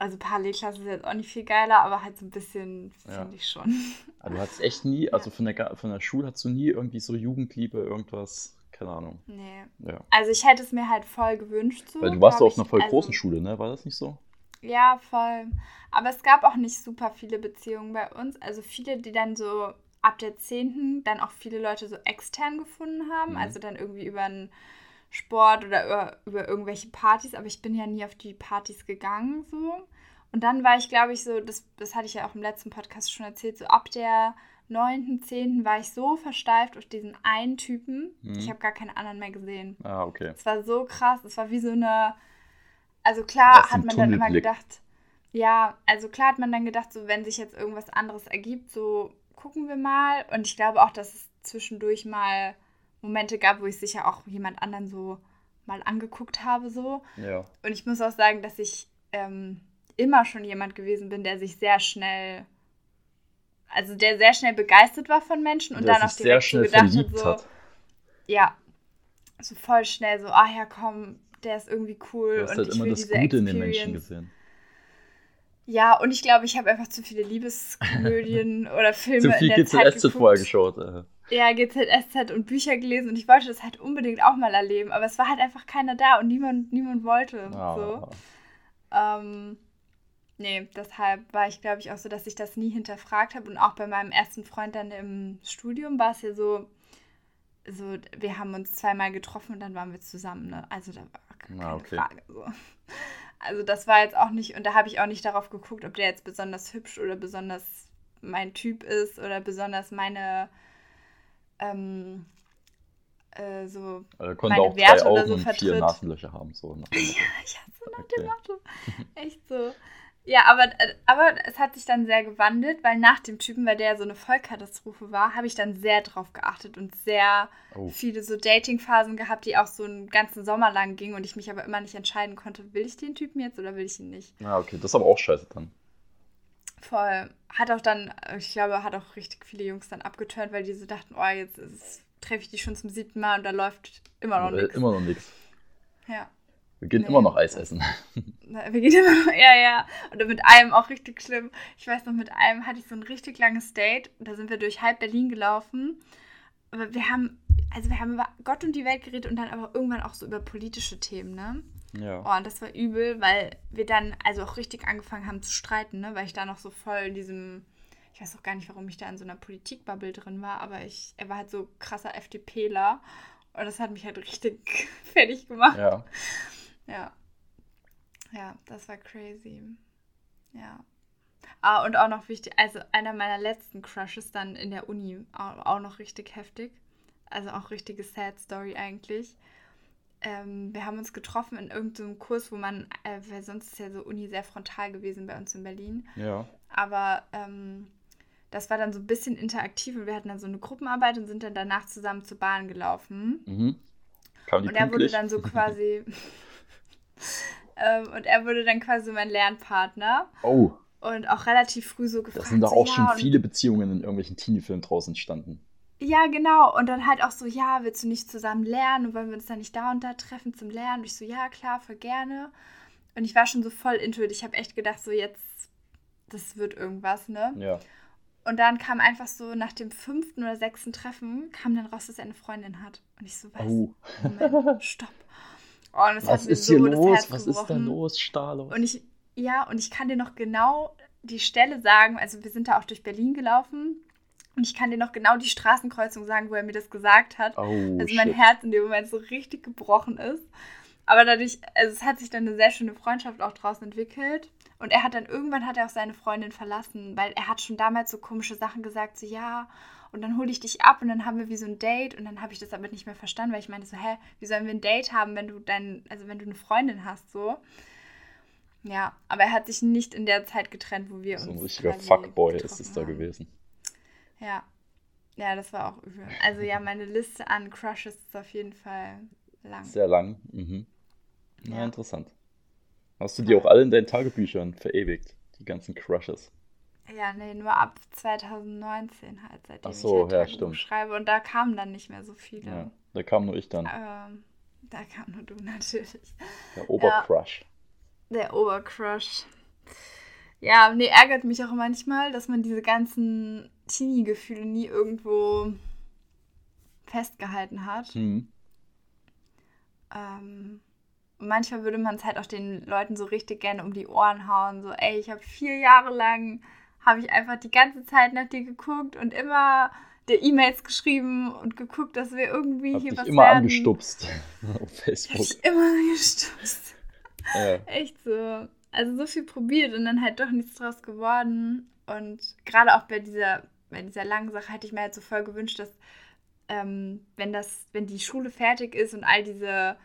Also Parallelklasse ist jetzt auch nicht viel geiler, aber halt so ein bisschen finde ja. ich schon. Also du hattest echt nie, also von der, von der Schule hattest du nie irgendwie so Jugendliebe, irgendwas, keine Ahnung. Nee. Ja. Also ich hätte es mir halt voll gewünscht so. Weil du warst auf einer voll also, großen Schule, ne? War das nicht so? Ja, voll. Aber es gab auch nicht super viele Beziehungen bei uns. Also viele, die dann so ab der 10. dann auch viele Leute so extern gefunden haben. Mhm. Also dann irgendwie über einen Sport oder über, über irgendwelche Partys, aber ich bin ja nie auf die Partys gegangen so. Und dann war ich, glaube ich, so, das, das hatte ich ja auch im letzten Podcast schon erzählt, so ab der 9., 10. war ich so versteift auf diesen einen Typen. Mhm. Ich habe gar keine anderen mehr gesehen. Ah, okay. Es war so krass. Es war wie so eine. Also klar hat man dann immer gedacht. Ja, also klar hat man dann gedacht, so wenn sich jetzt irgendwas anderes ergibt, so gucken wir mal. Und ich glaube auch, dass es zwischendurch mal Momente gab, wo ich sicher auch jemand anderen so mal angeguckt habe, so. Ja. Und ich muss auch sagen, dass ich ähm, immer schon jemand gewesen bin, der sich sehr schnell, also der sehr schnell begeistert war von Menschen und der dann auch direkt sehr gedacht hat, so, hat. ja, so voll schnell so, ah ja, komm, der ist irgendwie cool. Du hast und halt ich immer das Gute Experience. in den Menschen gesehen. Ja, und ich glaube, ich habe einfach zu viele Liebeskomödien oder Filme zu viel in der Zeit vorher geschaut. Äh. Ja, GZSZ und Bücher gelesen und ich wollte das halt unbedingt auch mal erleben, aber es war halt einfach keiner da und niemand, niemand wollte. Oh. So. Ähm, nee, deshalb war ich, glaube ich, auch so, dass ich das nie hinterfragt habe und auch bei meinem ersten Freund dann im Studium war es ja so, so, wir haben uns zweimal getroffen und dann waren wir zusammen, ne? Also da war keine ah, okay. Frage. So. Also das war jetzt auch nicht, und da habe ich auch nicht darauf geguckt, ob der jetzt besonders hübsch oder besonders mein Typ ist oder besonders meine ähm, äh, so also meine auch Werte oder so vertritt. Vier Nasenlöcher haben, so nach ja, so nach okay. dem Motto. Echt so. Ja, aber, aber es hat sich dann sehr gewandelt, weil nach dem Typen, weil der so eine Vollkatastrophe war, habe ich dann sehr drauf geachtet und sehr oh. viele so Datingphasen gehabt, die auch so einen ganzen Sommer lang gingen und ich mich aber immer nicht entscheiden konnte, will ich den Typen jetzt oder will ich ihn nicht. Ah, okay, das ist aber auch scheiße dann. Voll. Hat auch dann, ich glaube, hat auch richtig viele Jungs dann abgeturnt, weil die so dachten, oh, jetzt treffe ich die schon zum siebten Mal und da läuft immer noch nichts. Immer noch nichts. Ja. Wir gehen nee. immer noch Eis essen. Wir gehen immer noch, ja, ja. Und mit einem auch richtig schlimm. Ich weiß noch, mit einem hatte ich so ein richtig langes Date. Da sind wir durch halb Berlin gelaufen. Aber wir haben, also wir haben über Gott und die Welt geredet und dann aber irgendwann auch so über politische Themen, ne? Ja. Oh, und das war übel, weil wir dann also auch richtig angefangen haben zu streiten, ne? Weil ich da noch so voll in diesem, ich weiß auch gar nicht, warum ich da in so einer Politikbubble drin war, aber ich, er war halt so krasser FDPler. Und das hat mich halt richtig fertig gemacht. Ja. Ja. Ja, das war crazy. Ja. Ah, und auch noch wichtig, also einer meiner letzten Crushes dann in der Uni, auch, noch richtig heftig. Also auch richtige Sad Story eigentlich. Ähm, wir haben uns getroffen in irgendeinem Kurs, wo man, äh, weil sonst ist ja so Uni sehr frontal gewesen bei uns in Berlin. Ja. Aber ähm, das war dann so ein bisschen interaktiv und wir hatten dann so eine Gruppenarbeit und sind dann danach zusammen zur Bahn gelaufen. Mhm. Kam die und er wurde dann so quasi. ähm, und er wurde dann quasi mein Lernpartner. Oh. Und auch relativ früh so gefragt. Das sind doch auch so, schon ja, viele Beziehungen in irgendwelchen Teenie-Filmen draußen entstanden. Ja, genau. Und dann halt auch so, ja, willst du nicht zusammen lernen und wollen wir uns dann nicht da und da treffen zum Lernen? Und ich so, ja, klar, voll gerne. Und ich war schon so voll into it. Ich habe echt gedacht, so jetzt, das wird irgendwas, ne? Ja. Und dann kam einfach so nach dem fünften oder sechsten Treffen, kam dann raus, dass er eine Freundin hat. Und ich so, was? Oh. Moment, stopp. Oh, und das Was ist so hier los? Was ist da los, Stalos? Und ich, ja, und ich kann dir noch genau die Stelle sagen, also wir sind da auch durch Berlin gelaufen und ich kann dir noch genau die Straßenkreuzung sagen, wo er mir das gesagt hat. Oh, also mein shit. Herz in dem Moment so richtig gebrochen ist. Aber dadurch, also es hat sich dann eine sehr schöne Freundschaft auch draußen entwickelt. Und er hat dann irgendwann hat er auch seine Freundin verlassen, weil er hat schon damals so komische Sachen gesagt, so ja, und dann hole ich dich ab und dann haben wir wie so ein Date und dann habe ich das aber nicht mehr verstanden, weil ich meinte so, hä, wie sollen wir ein Date haben, wenn du dein, also wenn du eine Freundin hast, so. Ja, aber er hat sich nicht in der Zeit getrennt, wo wir so uns. So ein richtiger Fuckboy ist es da gewesen. Ja. Ja, das war auch übel. Also ja, meine Liste an Crushes ist auf jeden Fall lang. Sehr lang. Mhm. Na, ja. interessant. Hast du die auch alle in deinen Tagebüchern verewigt, die ganzen Crushes? Ja, nee, nur ab 2019 halt, seitdem Ach so, ich halt ja, stimmt. schreibe. Und da kamen dann nicht mehr so viele. Ja, da kam nur ich dann. Ähm, da kam nur du natürlich. Der Obercrush. Ja, der Obercrush. Ja, nee, ärgert mich auch manchmal, dass man diese ganzen Teenie-Gefühle nie irgendwo festgehalten hat. Mhm. Ähm, manchmal würde man es halt auch den Leuten so richtig gerne um die Ohren hauen. So, ey, ich habe vier Jahre lang habe ich einfach die ganze Zeit nach dir geguckt und immer dir E-Mails geschrieben und geguckt, dass wir irgendwie hab hier was immer werden. angestupst auf Facebook. Ich immer angestupst. Ja. Echt so. Also so viel probiert und dann halt doch nichts draus geworden. Und gerade auch bei dieser, bei dieser langen Sache hätte ich mir halt so voll gewünscht, dass ähm, wenn das, wenn die Schule fertig ist und all diese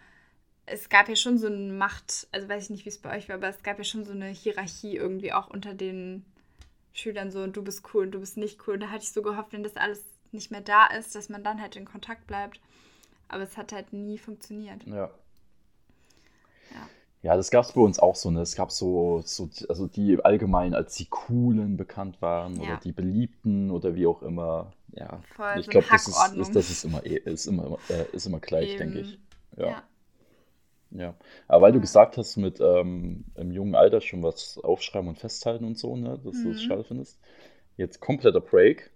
es gab ja schon so eine Macht, also weiß ich nicht, wie es bei euch war, aber es gab ja schon so eine Hierarchie irgendwie auch unter den Schülern so, du bist cool und du bist nicht cool. Und da hatte ich so gehofft, wenn das alles nicht mehr da ist, dass man dann halt in Kontakt bleibt. Aber es hat halt nie funktioniert. Ja. Ja, ja das gab es bei uns auch so. Ne? Es gab so, so, also die allgemein als die Coolen bekannt waren ja. oder die Beliebten oder wie auch immer. Ja, Voll, ich so glaube, das ist, ist, das ist immer, ist immer, äh, ist immer gleich, denke ich. ja. ja. Ja, aber weil du gesagt hast, mit ähm, im jungen Alter schon was aufschreiben und festhalten und so, ne, dass mhm. du es schade findest. Jetzt kompletter Break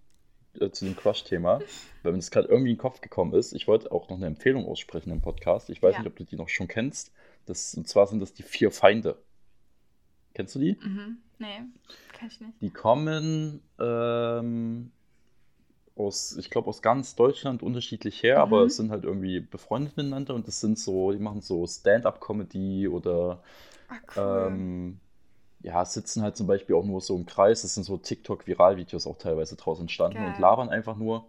äh, zu dem Crush-Thema, weil mir das gerade irgendwie in den Kopf gekommen ist. Ich wollte auch noch eine Empfehlung aussprechen im Podcast. Ich weiß ja. nicht, ob du die noch schon kennst. Das, und zwar sind das die vier Feinde. Kennst du die? Mhm. Nee, kenn ich nicht. Die kommen ähm, aus, ich glaube, aus ganz Deutschland unterschiedlich her, mhm. aber es sind halt irgendwie befreundet miteinander und das sind so, die machen so Stand-up-Comedy oder Ach, cool. ähm, ja, sitzen halt zum Beispiel auch nur so im Kreis. Das sind so TikTok-Viral-Videos auch teilweise draus entstanden Geil. und labern einfach nur.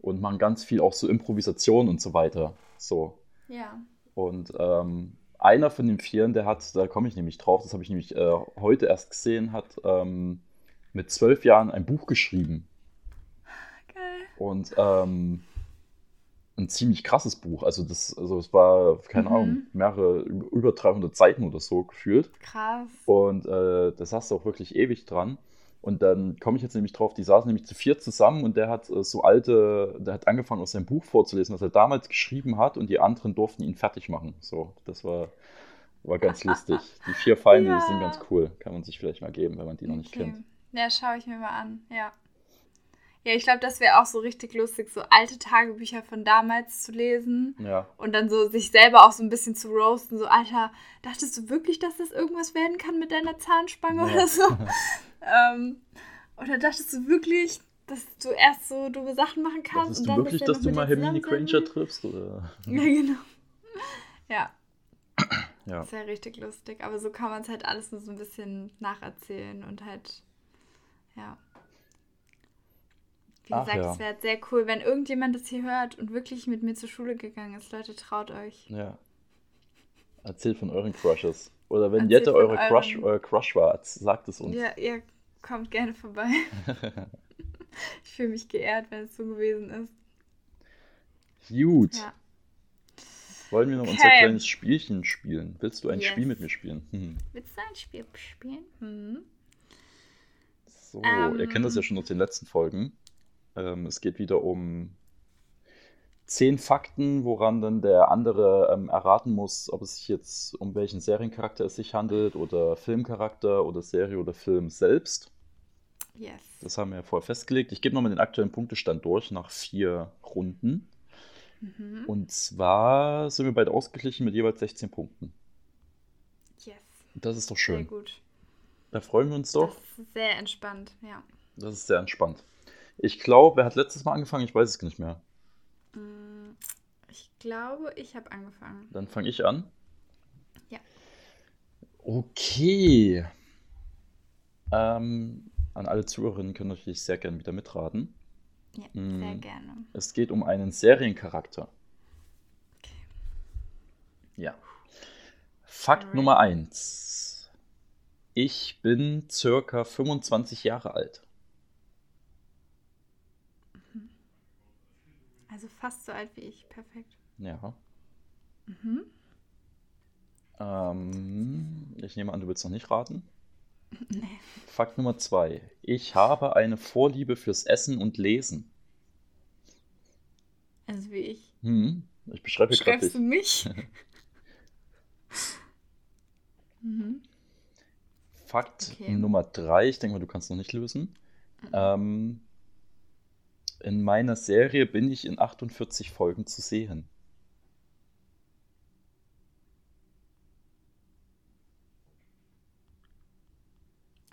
und machen ganz viel auch so Improvisation und so weiter. So. Ja. Und ähm, einer von den Vieren, der hat, da komme ich nämlich drauf, das habe ich nämlich äh, heute erst gesehen, hat ähm, mit zwölf Jahren ein Buch geschrieben. Geil. Und ähm, ein ziemlich krasses Buch. Also das, also es war, keine mhm. Ahnung, mehrere, über 300 Seiten oder so gefühlt. Krass. Und äh, das hast du auch wirklich ewig dran. Und dann komme ich jetzt nämlich drauf, die saßen nämlich zu vier zusammen und der hat äh, so alte, der hat angefangen aus seinem Buch vorzulesen, was er damals geschrieben hat und die anderen durften ihn fertig machen. So, das war, war ganz lustig. Die vier Feinde, ja. sind ganz cool. Kann man sich vielleicht mal geben, wenn man die noch nicht kennt. Ja, schaue ich mir mal an, ja. Ja, ich glaube, das wäre auch so richtig lustig, so alte Tagebücher von damals zu lesen. Ja. Und dann so sich selber auch so ein bisschen zu roasten. So, Alter, dachtest du wirklich, dass das irgendwas werden kann mit deiner Zahnspange ja. oder so? ähm, oder dachtest du wirklich, dass du erst so dumme Sachen machen kannst? Dachtest und du wirklich, dass du mal Hermine Granger triffst? Oder? Ja, genau. Ja. Ja. Das wäre richtig lustig. Aber so kann man es halt alles nur so ein bisschen nacherzählen und halt, ja. Wie gesagt, ja. es wäre sehr cool, wenn irgendjemand das hier hört und wirklich mit mir zur Schule gegangen ist. Leute, traut euch. Ja. Erzählt von euren Crushes. Oder wenn Erzählt Jette eure Crush, euer Crush war, sagt es uns. Ja, ihr kommt gerne vorbei. ich fühle mich geehrt, wenn es so gewesen ist. Gut. Ja. Wollen wir noch okay. unser kleines Spielchen spielen? Willst du ein yes. Spiel mit mir spielen? Hm. Willst du ein Spiel spielen? Hm. So, um, ihr kennt das ja ähm. schon aus den letzten Folgen. Ähm, es geht wieder um zehn Fakten, woran dann der andere ähm, erraten muss, ob es sich jetzt um welchen Seriencharakter es sich handelt oder Filmcharakter oder Serie oder Film selbst. Yes. Das haben wir ja vorher festgelegt. Ich gebe nochmal den aktuellen Punktestand durch nach vier Runden. Mhm. Und zwar sind wir beide ausgeglichen mit jeweils 16 Punkten. Yes. Das ist doch schön. Sehr gut. Da freuen wir uns doch. Das ist sehr entspannt, ja. Das ist sehr entspannt. Ich glaube, wer hat letztes Mal angefangen? Ich weiß es nicht mehr. Mm, ich glaube, ich habe angefangen. Dann fange ich an. Ja. Okay. Ähm, an alle Zuhörerinnen können natürlich sehr gerne wieder mitraten. Ja, hm. sehr gerne. Es geht um einen Seriencharakter. Okay. Ja. Fakt Alright. Nummer 1. Ich bin circa 25 Jahre alt. Also fast so alt wie ich. Perfekt. Ja. Mhm. Ähm, ich nehme an, du willst noch nicht raten. Nee. Fakt Nummer zwei. Ich habe eine Vorliebe fürs Essen und Lesen. Also wie ich. Hm, ich beschreibe gerade dich. du mich? mhm. Fakt okay. Nummer drei. Ich denke mal, du kannst noch nicht lösen. Mhm. Ähm, in meiner Serie bin ich in 48 Folgen zu sehen.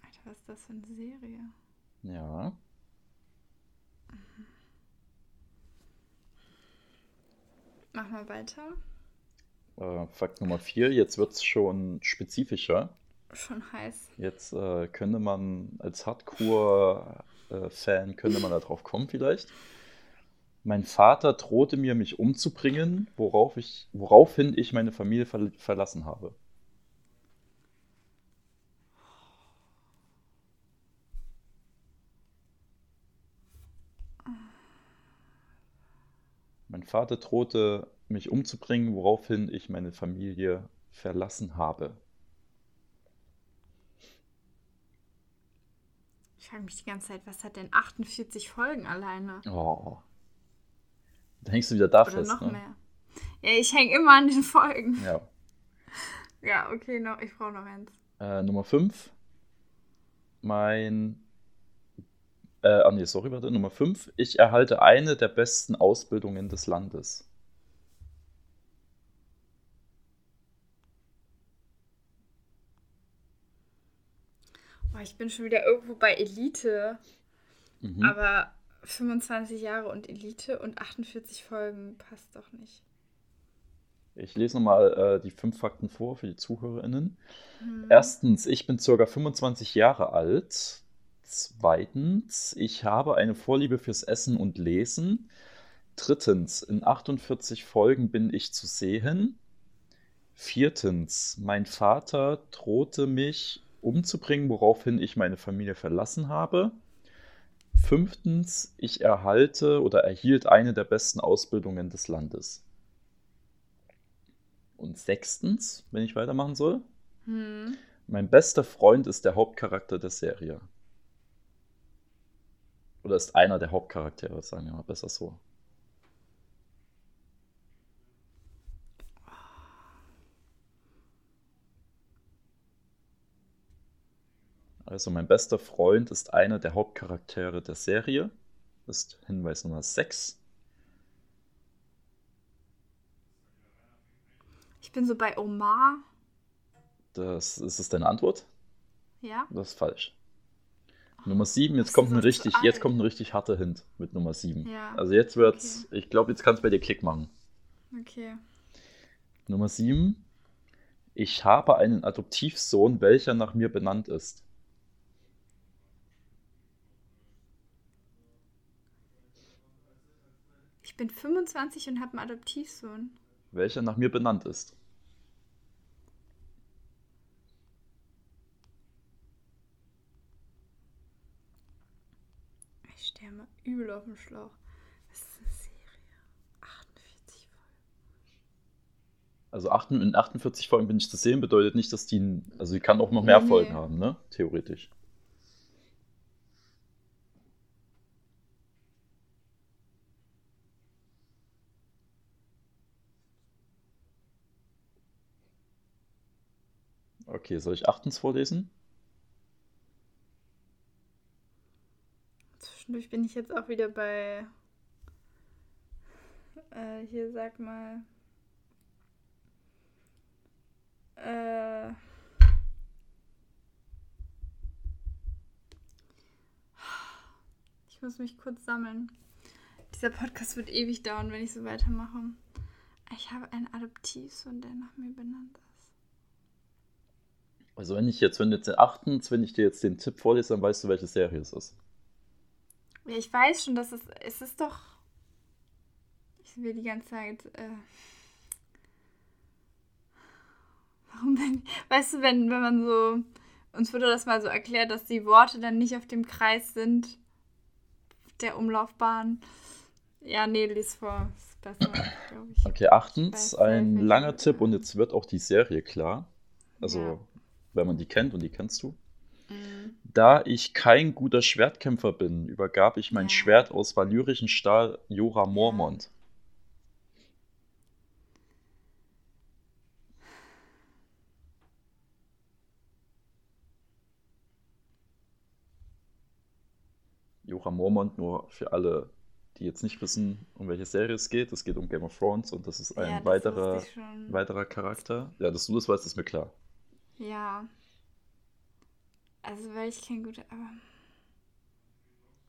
Alter, was ist das für eine Serie? Ja. Mach mal weiter. Äh, Fakt Nummer 4, jetzt wird es schon spezifischer. Schon heiß. Jetzt äh, könnte man als Hardcore Fan könnte man da drauf kommen vielleicht. Mein Vater drohte mir, mich umzubringen, worauf ich, woraufhin ich meine Familie ver verlassen habe. Mein Vater drohte, mich umzubringen, woraufhin ich meine Familie verlassen habe. Ich frage mich die ganze Zeit, was hat denn 48 Folgen alleine? Oh. Da hängst du wieder da Oder fest. noch ne? mehr. Ja, ich hänge immer an den Folgen. Ja. Ja, okay, no, ich brauche noch eins. Äh, Nummer 5. Mein. Äh, ah, nee, sorry, warte. Nummer 5. Ich erhalte eine der besten Ausbildungen des Landes. Oh, ich bin schon wieder irgendwo bei Elite. Mhm. Aber 25 Jahre und Elite und 48 Folgen passt doch nicht. Ich lese nochmal äh, die fünf Fakten vor für die ZuhörerInnen. Mhm. Erstens, ich bin ca. 25 Jahre alt. Zweitens, ich habe eine Vorliebe fürs Essen und Lesen. Drittens, in 48 Folgen bin ich zu sehen. Viertens, mein Vater drohte mich umzubringen, woraufhin ich meine Familie verlassen habe. Fünftens, ich erhalte oder erhielt eine der besten Ausbildungen des Landes. Und sechstens, wenn ich weitermachen soll, hm. mein bester Freund ist der Hauptcharakter der Serie. Oder ist einer der Hauptcharaktere, sagen wir mal besser so. Also mein bester Freund ist einer der Hauptcharaktere der Serie. Das ist Hinweis Nummer 6. Ich bin so bei Omar. Das ist es deine Antwort? Ja. Das ist falsch. Nummer 7, jetzt kommt ein richtig, jetzt kommt ein richtig harter Hint mit Nummer 7. Ja. Also jetzt wird's, okay. ich glaube, jetzt kannst du bei dir Klick machen. Okay. Nummer 7. Ich habe einen Adoptivsohn, welcher nach mir benannt ist. Ich bin 25 und habe einen Adoptivsohn. Welcher nach mir benannt ist. Ich stehe mal übel auf dem Schlauch. Das ist eine Serie. 48 Folgen. Also in 48 Folgen bin ich zu sehen, bedeutet nicht, dass die. Also die kann auch noch mehr nee, Folgen nee. haben, ne? Theoretisch. Okay, soll ich achtens vorlesen? Zwischendurch bin ich jetzt auch wieder bei. Äh, hier sag mal. Äh. Ich muss mich kurz sammeln. Dieser Podcast wird ewig dauern, wenn ich so weitermache. Ich habe einen Adoptivsohn, der nach mir benannt ist. Also wenn ich jetzt, wenn jetzt achtens, wenn ich dir jetzt den Tipp vorlese, dann weißt du, welche Serie es ist. Ja, ich weiß schon, dass es, es ist doch. Ich will die ganze Zeit. Äh, warum denn? Weißt du, wenn, wenn man so. Uns wurde das mal so erklärt, dass die Worte dann nicht auf dem Kreis sind der Umlaufbahn. Ja, nee, lies vor. Ist besser, glaube ich. Okay, achtens, ein langer Tipp und jetzt wird auch die Serie klar. Also ja wenn man die kennt und die kennst du. Mhm. Da ich kein guter Schwertkämpfer bin, übergab ich mein ja. Schwert aus valyrischen Stahl Jora Mormont. Jora Mormont, nur für alle, die jetzt nicht wissen, um welche Serie es geht. Es geht um Game of Thrones und das ist ein ja, das weiterer, weiterer Charakter. Ja, dass du das weißt, ist mir klar. Ja. Also, weil ich kein guter. Aber,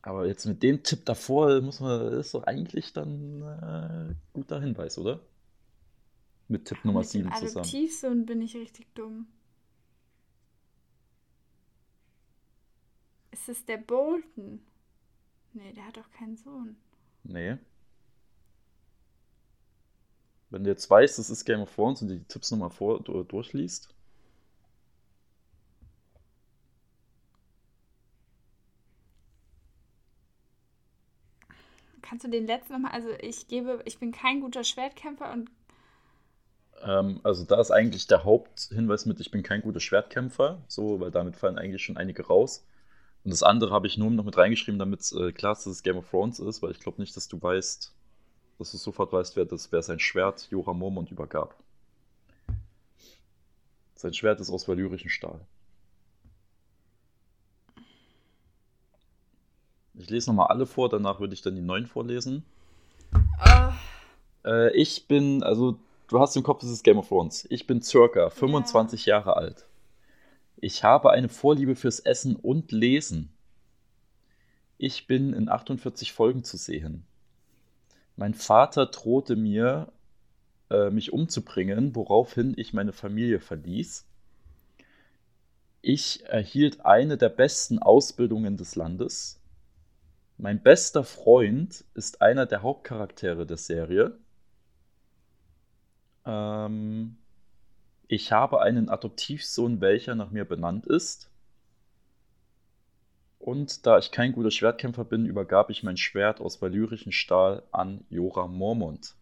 aber jetzt mit dem Tipp davor muss man, ist doch eigentlich dann äh, guter Hinweis, oder? Mit Tipp Nummer mit 7 zusammen. Adoptivsohn bin ich richtig dumm. Ist es der Bolton? Nee, der hat doch keinen Sohn. Nee. Wenn du jetzt weißt, das ist Game of Thrones und die Tipps nochmal vor, durchliest. Kannst du den letzten nochmal, also ich gebe, ich bin kein guter Schwertkämpfer und. Ähm, also da ist eigentlich der Haupthinweis mit, ich bin kein guter Schwertkämpfer, so, weil damit fallen eigentlich schon einige raus. Und das andere habe ich nur noch mit reingeschrieben, damit äh, klar ist, dass es Game of Thrones ist, weil ich glaube nicht, dass du weißt, dass du sofort weißt, wer, das, wer sein Schwert Jorah Mormont übergab. Sein Schwert ist aus valyrischem Stahl. Ich lese nochmal alle vor, danach würde ich dann die neuen vorlesen. Uh. Äh, ich bin, also du hast im Kopf, es ist Game of Thrones. Ich bin circa 25 yeah. Jahre alt. Ich habe eine Vorliebe fürs Essen und Lesen. Ich bin in 48 Folgen zu sehen. Mein Vater drohte mir, äh, mich umzubringen, woraufhin ich meine Familie verließ. Ich erhielt eine der besten Ausbildungen des Landes Mein bester Freund ist einer der Hauptcharaktere der Serie. Ähm, ich habe einen Adoptivsohn, welcher nach mir benannt ist. Und da ich kein guter Schwertkämpfer bin, übergab ich mein Schwert aus valyrischem Stahl an Jora Mormont.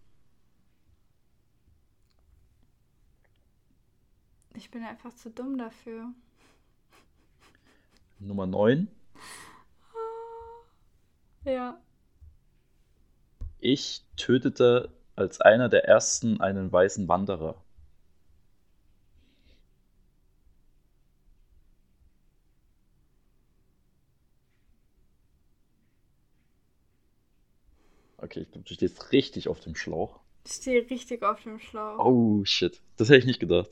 Ich bin einfach zu dumm dafür. Nummer 9. Ja. Ich tötete als einer der ersten einen weißen Wanderer. Okay, ich glaube, du stehst richtig auf dem Schlauch. Ich stehe richtig auf dem Schlauch. Oh, shit. Das hätte ich nicht gedacht.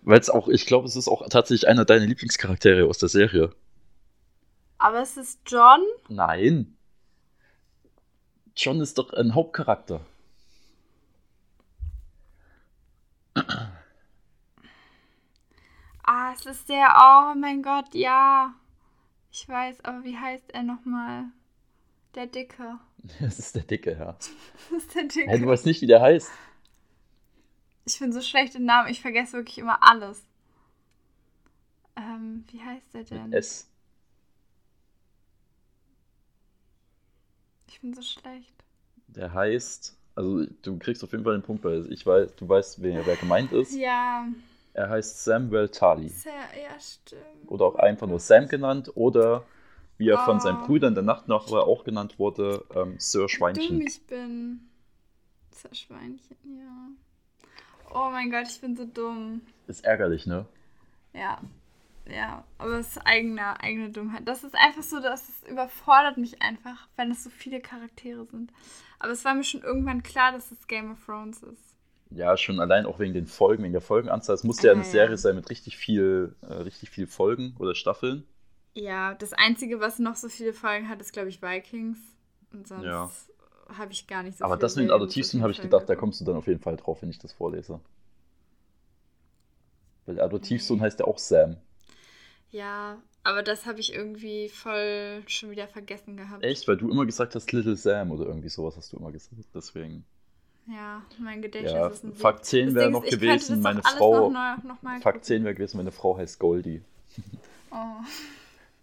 Weil es auch, ich glaube, es ist auch tatsächlich einer deiner Lieblingscharaktere aus der Serie. Aber es ist John? Nein. John ist doch ein Hauptcharakter. Ah, es ist der, oh mein Gott, ja. Ich weiß, aber wie heißt er nochmal? Der Dicke. Das ist der Dicke, ja. das ist der Dicke. Hey, du weißt nicht, wie der heißt. Ich bin so schlecht im Namen, ich vergesse wirklich immer alles. Ähm, wie heißt der denn? Mit S. Ich bin so schlecht. Der heißt, also du kriegst auf jeden Fall den Punkt, weil ich weiß, du weißt, wer, wer gemeint ist. Ja. Er heißt Samuel Tali. Sehr, ja, stimmt. Oder auch einfach nur Sam genannt oder wie er von Oh. seinen Brüdern der Nachtnachbar auch genannt wurde, ähm, Sir Wie dumm Schweinchen. ich bin. Das Schweinchen, ja. Oh mein Gott, ich bin so dumm. Ist ärgerlich, ne? Ja. Ja, aber es ist eigene, eigene Dummheit. Das ist einfach so, dass es überfordert mich einfach, wenn es so viele Charaktere sind. Aber es war mir schon irgendwann klar, dass es Game of Thrones ist. Ja, schon allein auch wegen den Folgen, wegen der Folgenanzahl. Es musste ja Ah, eine ja. Serie sein mit richtig viel, äh, richtig viel Folgen oder Staffeln. Ja, das Einzige, was noch so viele Folgen hat, ist, glaube ich, Vikings. Und sonst Ja. habe ich gar nicht so Aber das mit den viele habe ich gedacht, da geguckt. kommst du dann auf jeden Fall drauf, wenn ich das vorlese. Weil Adoptivsohn heißt ja auch Sam. Ja, aber das habe ich irgendwie voll schon wieder vergessen gehabt. Echt? Weil du immer gesagt hast Little Sam oder irgendwie sowas hast du immer gesagt. Deswegen. Ja, mein Gedächtnis Ja, ist ein Fakt 10 Das wäre noch gewesen, meine Frau. Noch, noch mal Fakt gucken. 10 wäre gewesen, meine Frau heißt Goldie. Oh.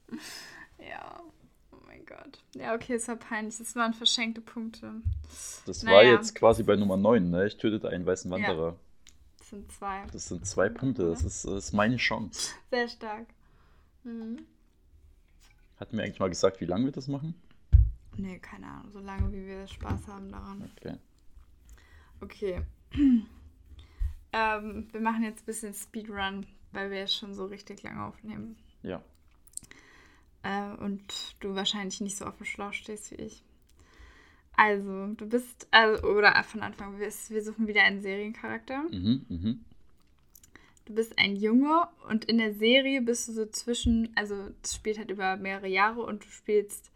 Ja. Oh mein Gott. Ja, okay, es war peinlich. Das waren verschenkte Punkte. Das Naja. war jetzt quasi bei Nummer 9, ne? Ich tötete einen weißen Wanderer. Das sind zwei. Das sind zwei Punkte, das ist, das ist meine Chance. Sehr stark. Mhm. Hatten wir eigentlich mal gesagt, wie lange wir das machen? Nee, keine Ahnung. So lange, wie wir Spaß haben daran. Okay. Okay. ähm, wir machen jetzt ein bisschen Speedrun, weil wir jetzt schon so richtig lange aufnehmen. Ja. Äh, und du wahrscheinlich nicht so auf dem Schlauch stehst wie ich. Also, du bist, also, oder von Anfang, wir, wir suchen wieder einen Seriencharakter. Mhm, mhm. Du bist ein Junge und in der Serie bist du so zwischen, also es spielt halt über mehrere Jahre und du spielst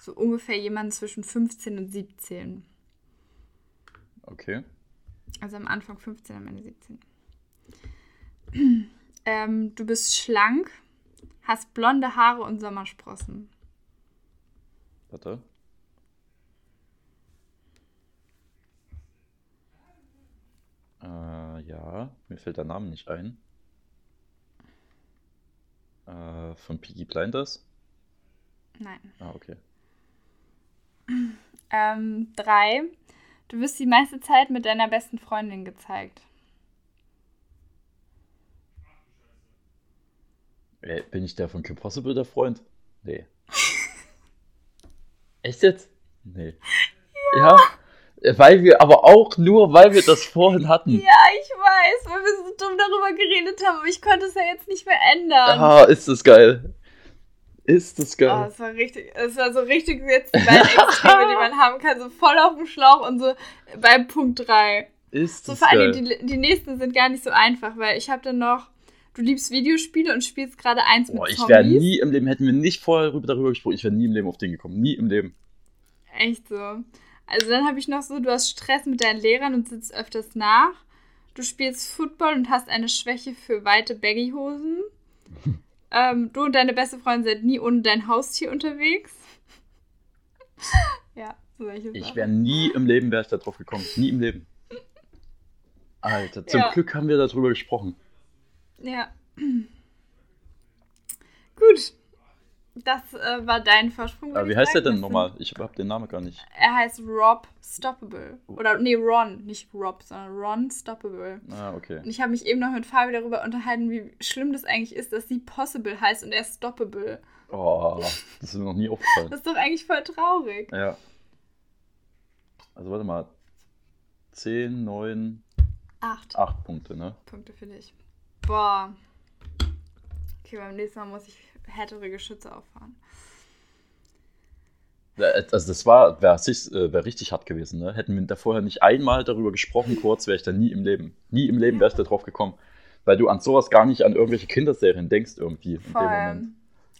so ungefähr jemanden zwischen 15 und 17. Okay. Also am Anfang 15, am Ende 17. ähm, du bist schlank, hast blonde Haare und Sommersprossen. Warte. Äh, ja, mir fällt der Name nicht ein. Äh, von Peaky Blinders? Nein. Ah, okay. Ähm, drei. Du wirst die meiste Zeit mit deiner besten Freundin gezeigt. Ey, bin ich der von Kim Possible der Freund? Nee. Echt jetzt? Nee. Ja. Weil wir, aber auch nur, weil wir das vorhin hatten. Ja, ich weiß, weil wir so dumm darüber geredet haben, aber ich konnte es ja jetzt nicht mehr ändern. Ah, ist das geil. Ist das Oh, geil. es war richtig, es war so richtig jetzt die beiden Extreme, die man haben kann, so voll auf dem Schlauch und so beim Punkt 3. Ist So das vor allem geil. die, die nächsten sind gar nicht so einfach, weil ich habe dann noch, du liebst Videospiele und spielst gerade eins Boah, mit ich Zombies. wäre nie im Leben, hätten wir nicht vorher darüber gesprochen, ich wäre nie im Leben auf den gekommen. Nie im Leben. Echt so. Also dann habe ich noch so, du hast Stress mit deinen Lehrern und sitzt öfters nach. Du spielst Football und hast eine Schwäche für weite Baggyhosen. ähm, du und deine beste Freundin seid nie ohne dein Haustier unterwegs. ja, solche Sachen. Ich wäre nie im Leben, wäre ich da drauf gekommen. Nie im Leben. Alter, zum Ja. Glück haben wir darüber gesprochen. Ja. Gut. Das äh, war dein Vorsprung. Aber wie heißt sagen. denn nochmal? Ich habe den Namen gar nicht. Er heißt Rob Stoppable. Oder, nee, Ron. Nicht Rob, sondern Ron Stoppable. Ah, okay. Und ich habe mich eben noch mit Fabi darüber unterhalten, wie schlimm das eigentlich ist, dass sie Possible heißt und er Stoppable. Oh, das ist mir noch nie aufgefallen. Das ist doch eigentlich voll traurig. Ja. Also warte mal. 10, 9, Acht 8 Punkte, ne? Punkte für dich. Boah. Okay, beim nächsten Mal muss ich härtere Geschütze auffahren. Ja, Also das war, wäre äh, wär richtig hart gewesen, ne? Hätten wir da vorher nicht einmal darüber gesprochen, kurz, wäre ich da nie im Leben. Nie im Leben wäre ich da drauf gekommen. Weil du an sowas gar nicht an irgendwelche Kinderserien denkst irgendwie in dem Moment. Voll.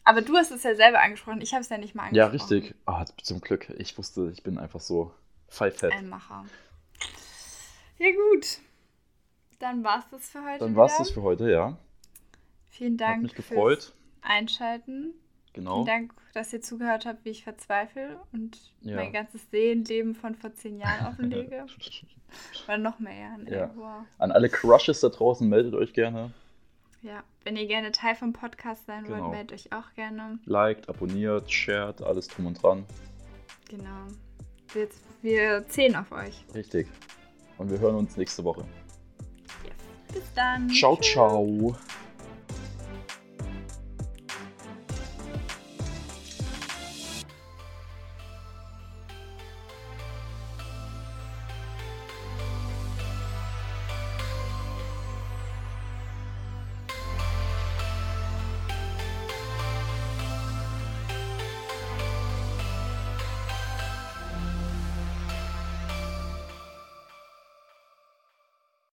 Aber du hast es ja selber angesprochen. Ich habe es ja nicht mal Ja, angesprochen. richtig. Ah, zum Glück. Ich wusste, ich bin einfach so pfeifett. Ein Macher. Ja, gut. Dann war's das für heute. Dann war's wieder. das für heute, ja. Vielen Dank Hat mich gefreut. Einschalten. Genau. Vielen Dank, dass ihr zugehört habt, wie ich verzweifle und Ja. mein ganzes Seelenleben von vor zehn Jahren offenlege. Oder noch mehr Jahren. Ja. Wow. An alle Crushes da draußen, meldet euch gerne. Ja, wenn ihr gerne Teil vom Podcast sein Genau. wollt, meldet euch auch gerne. Liked, abonniert, shared, alles drum und dran. Genau. Wir, wir zählen auf euch. Richtig. Und wir hören uns nächste Woche. Bis dann. Ciao, Tschüss. ciao.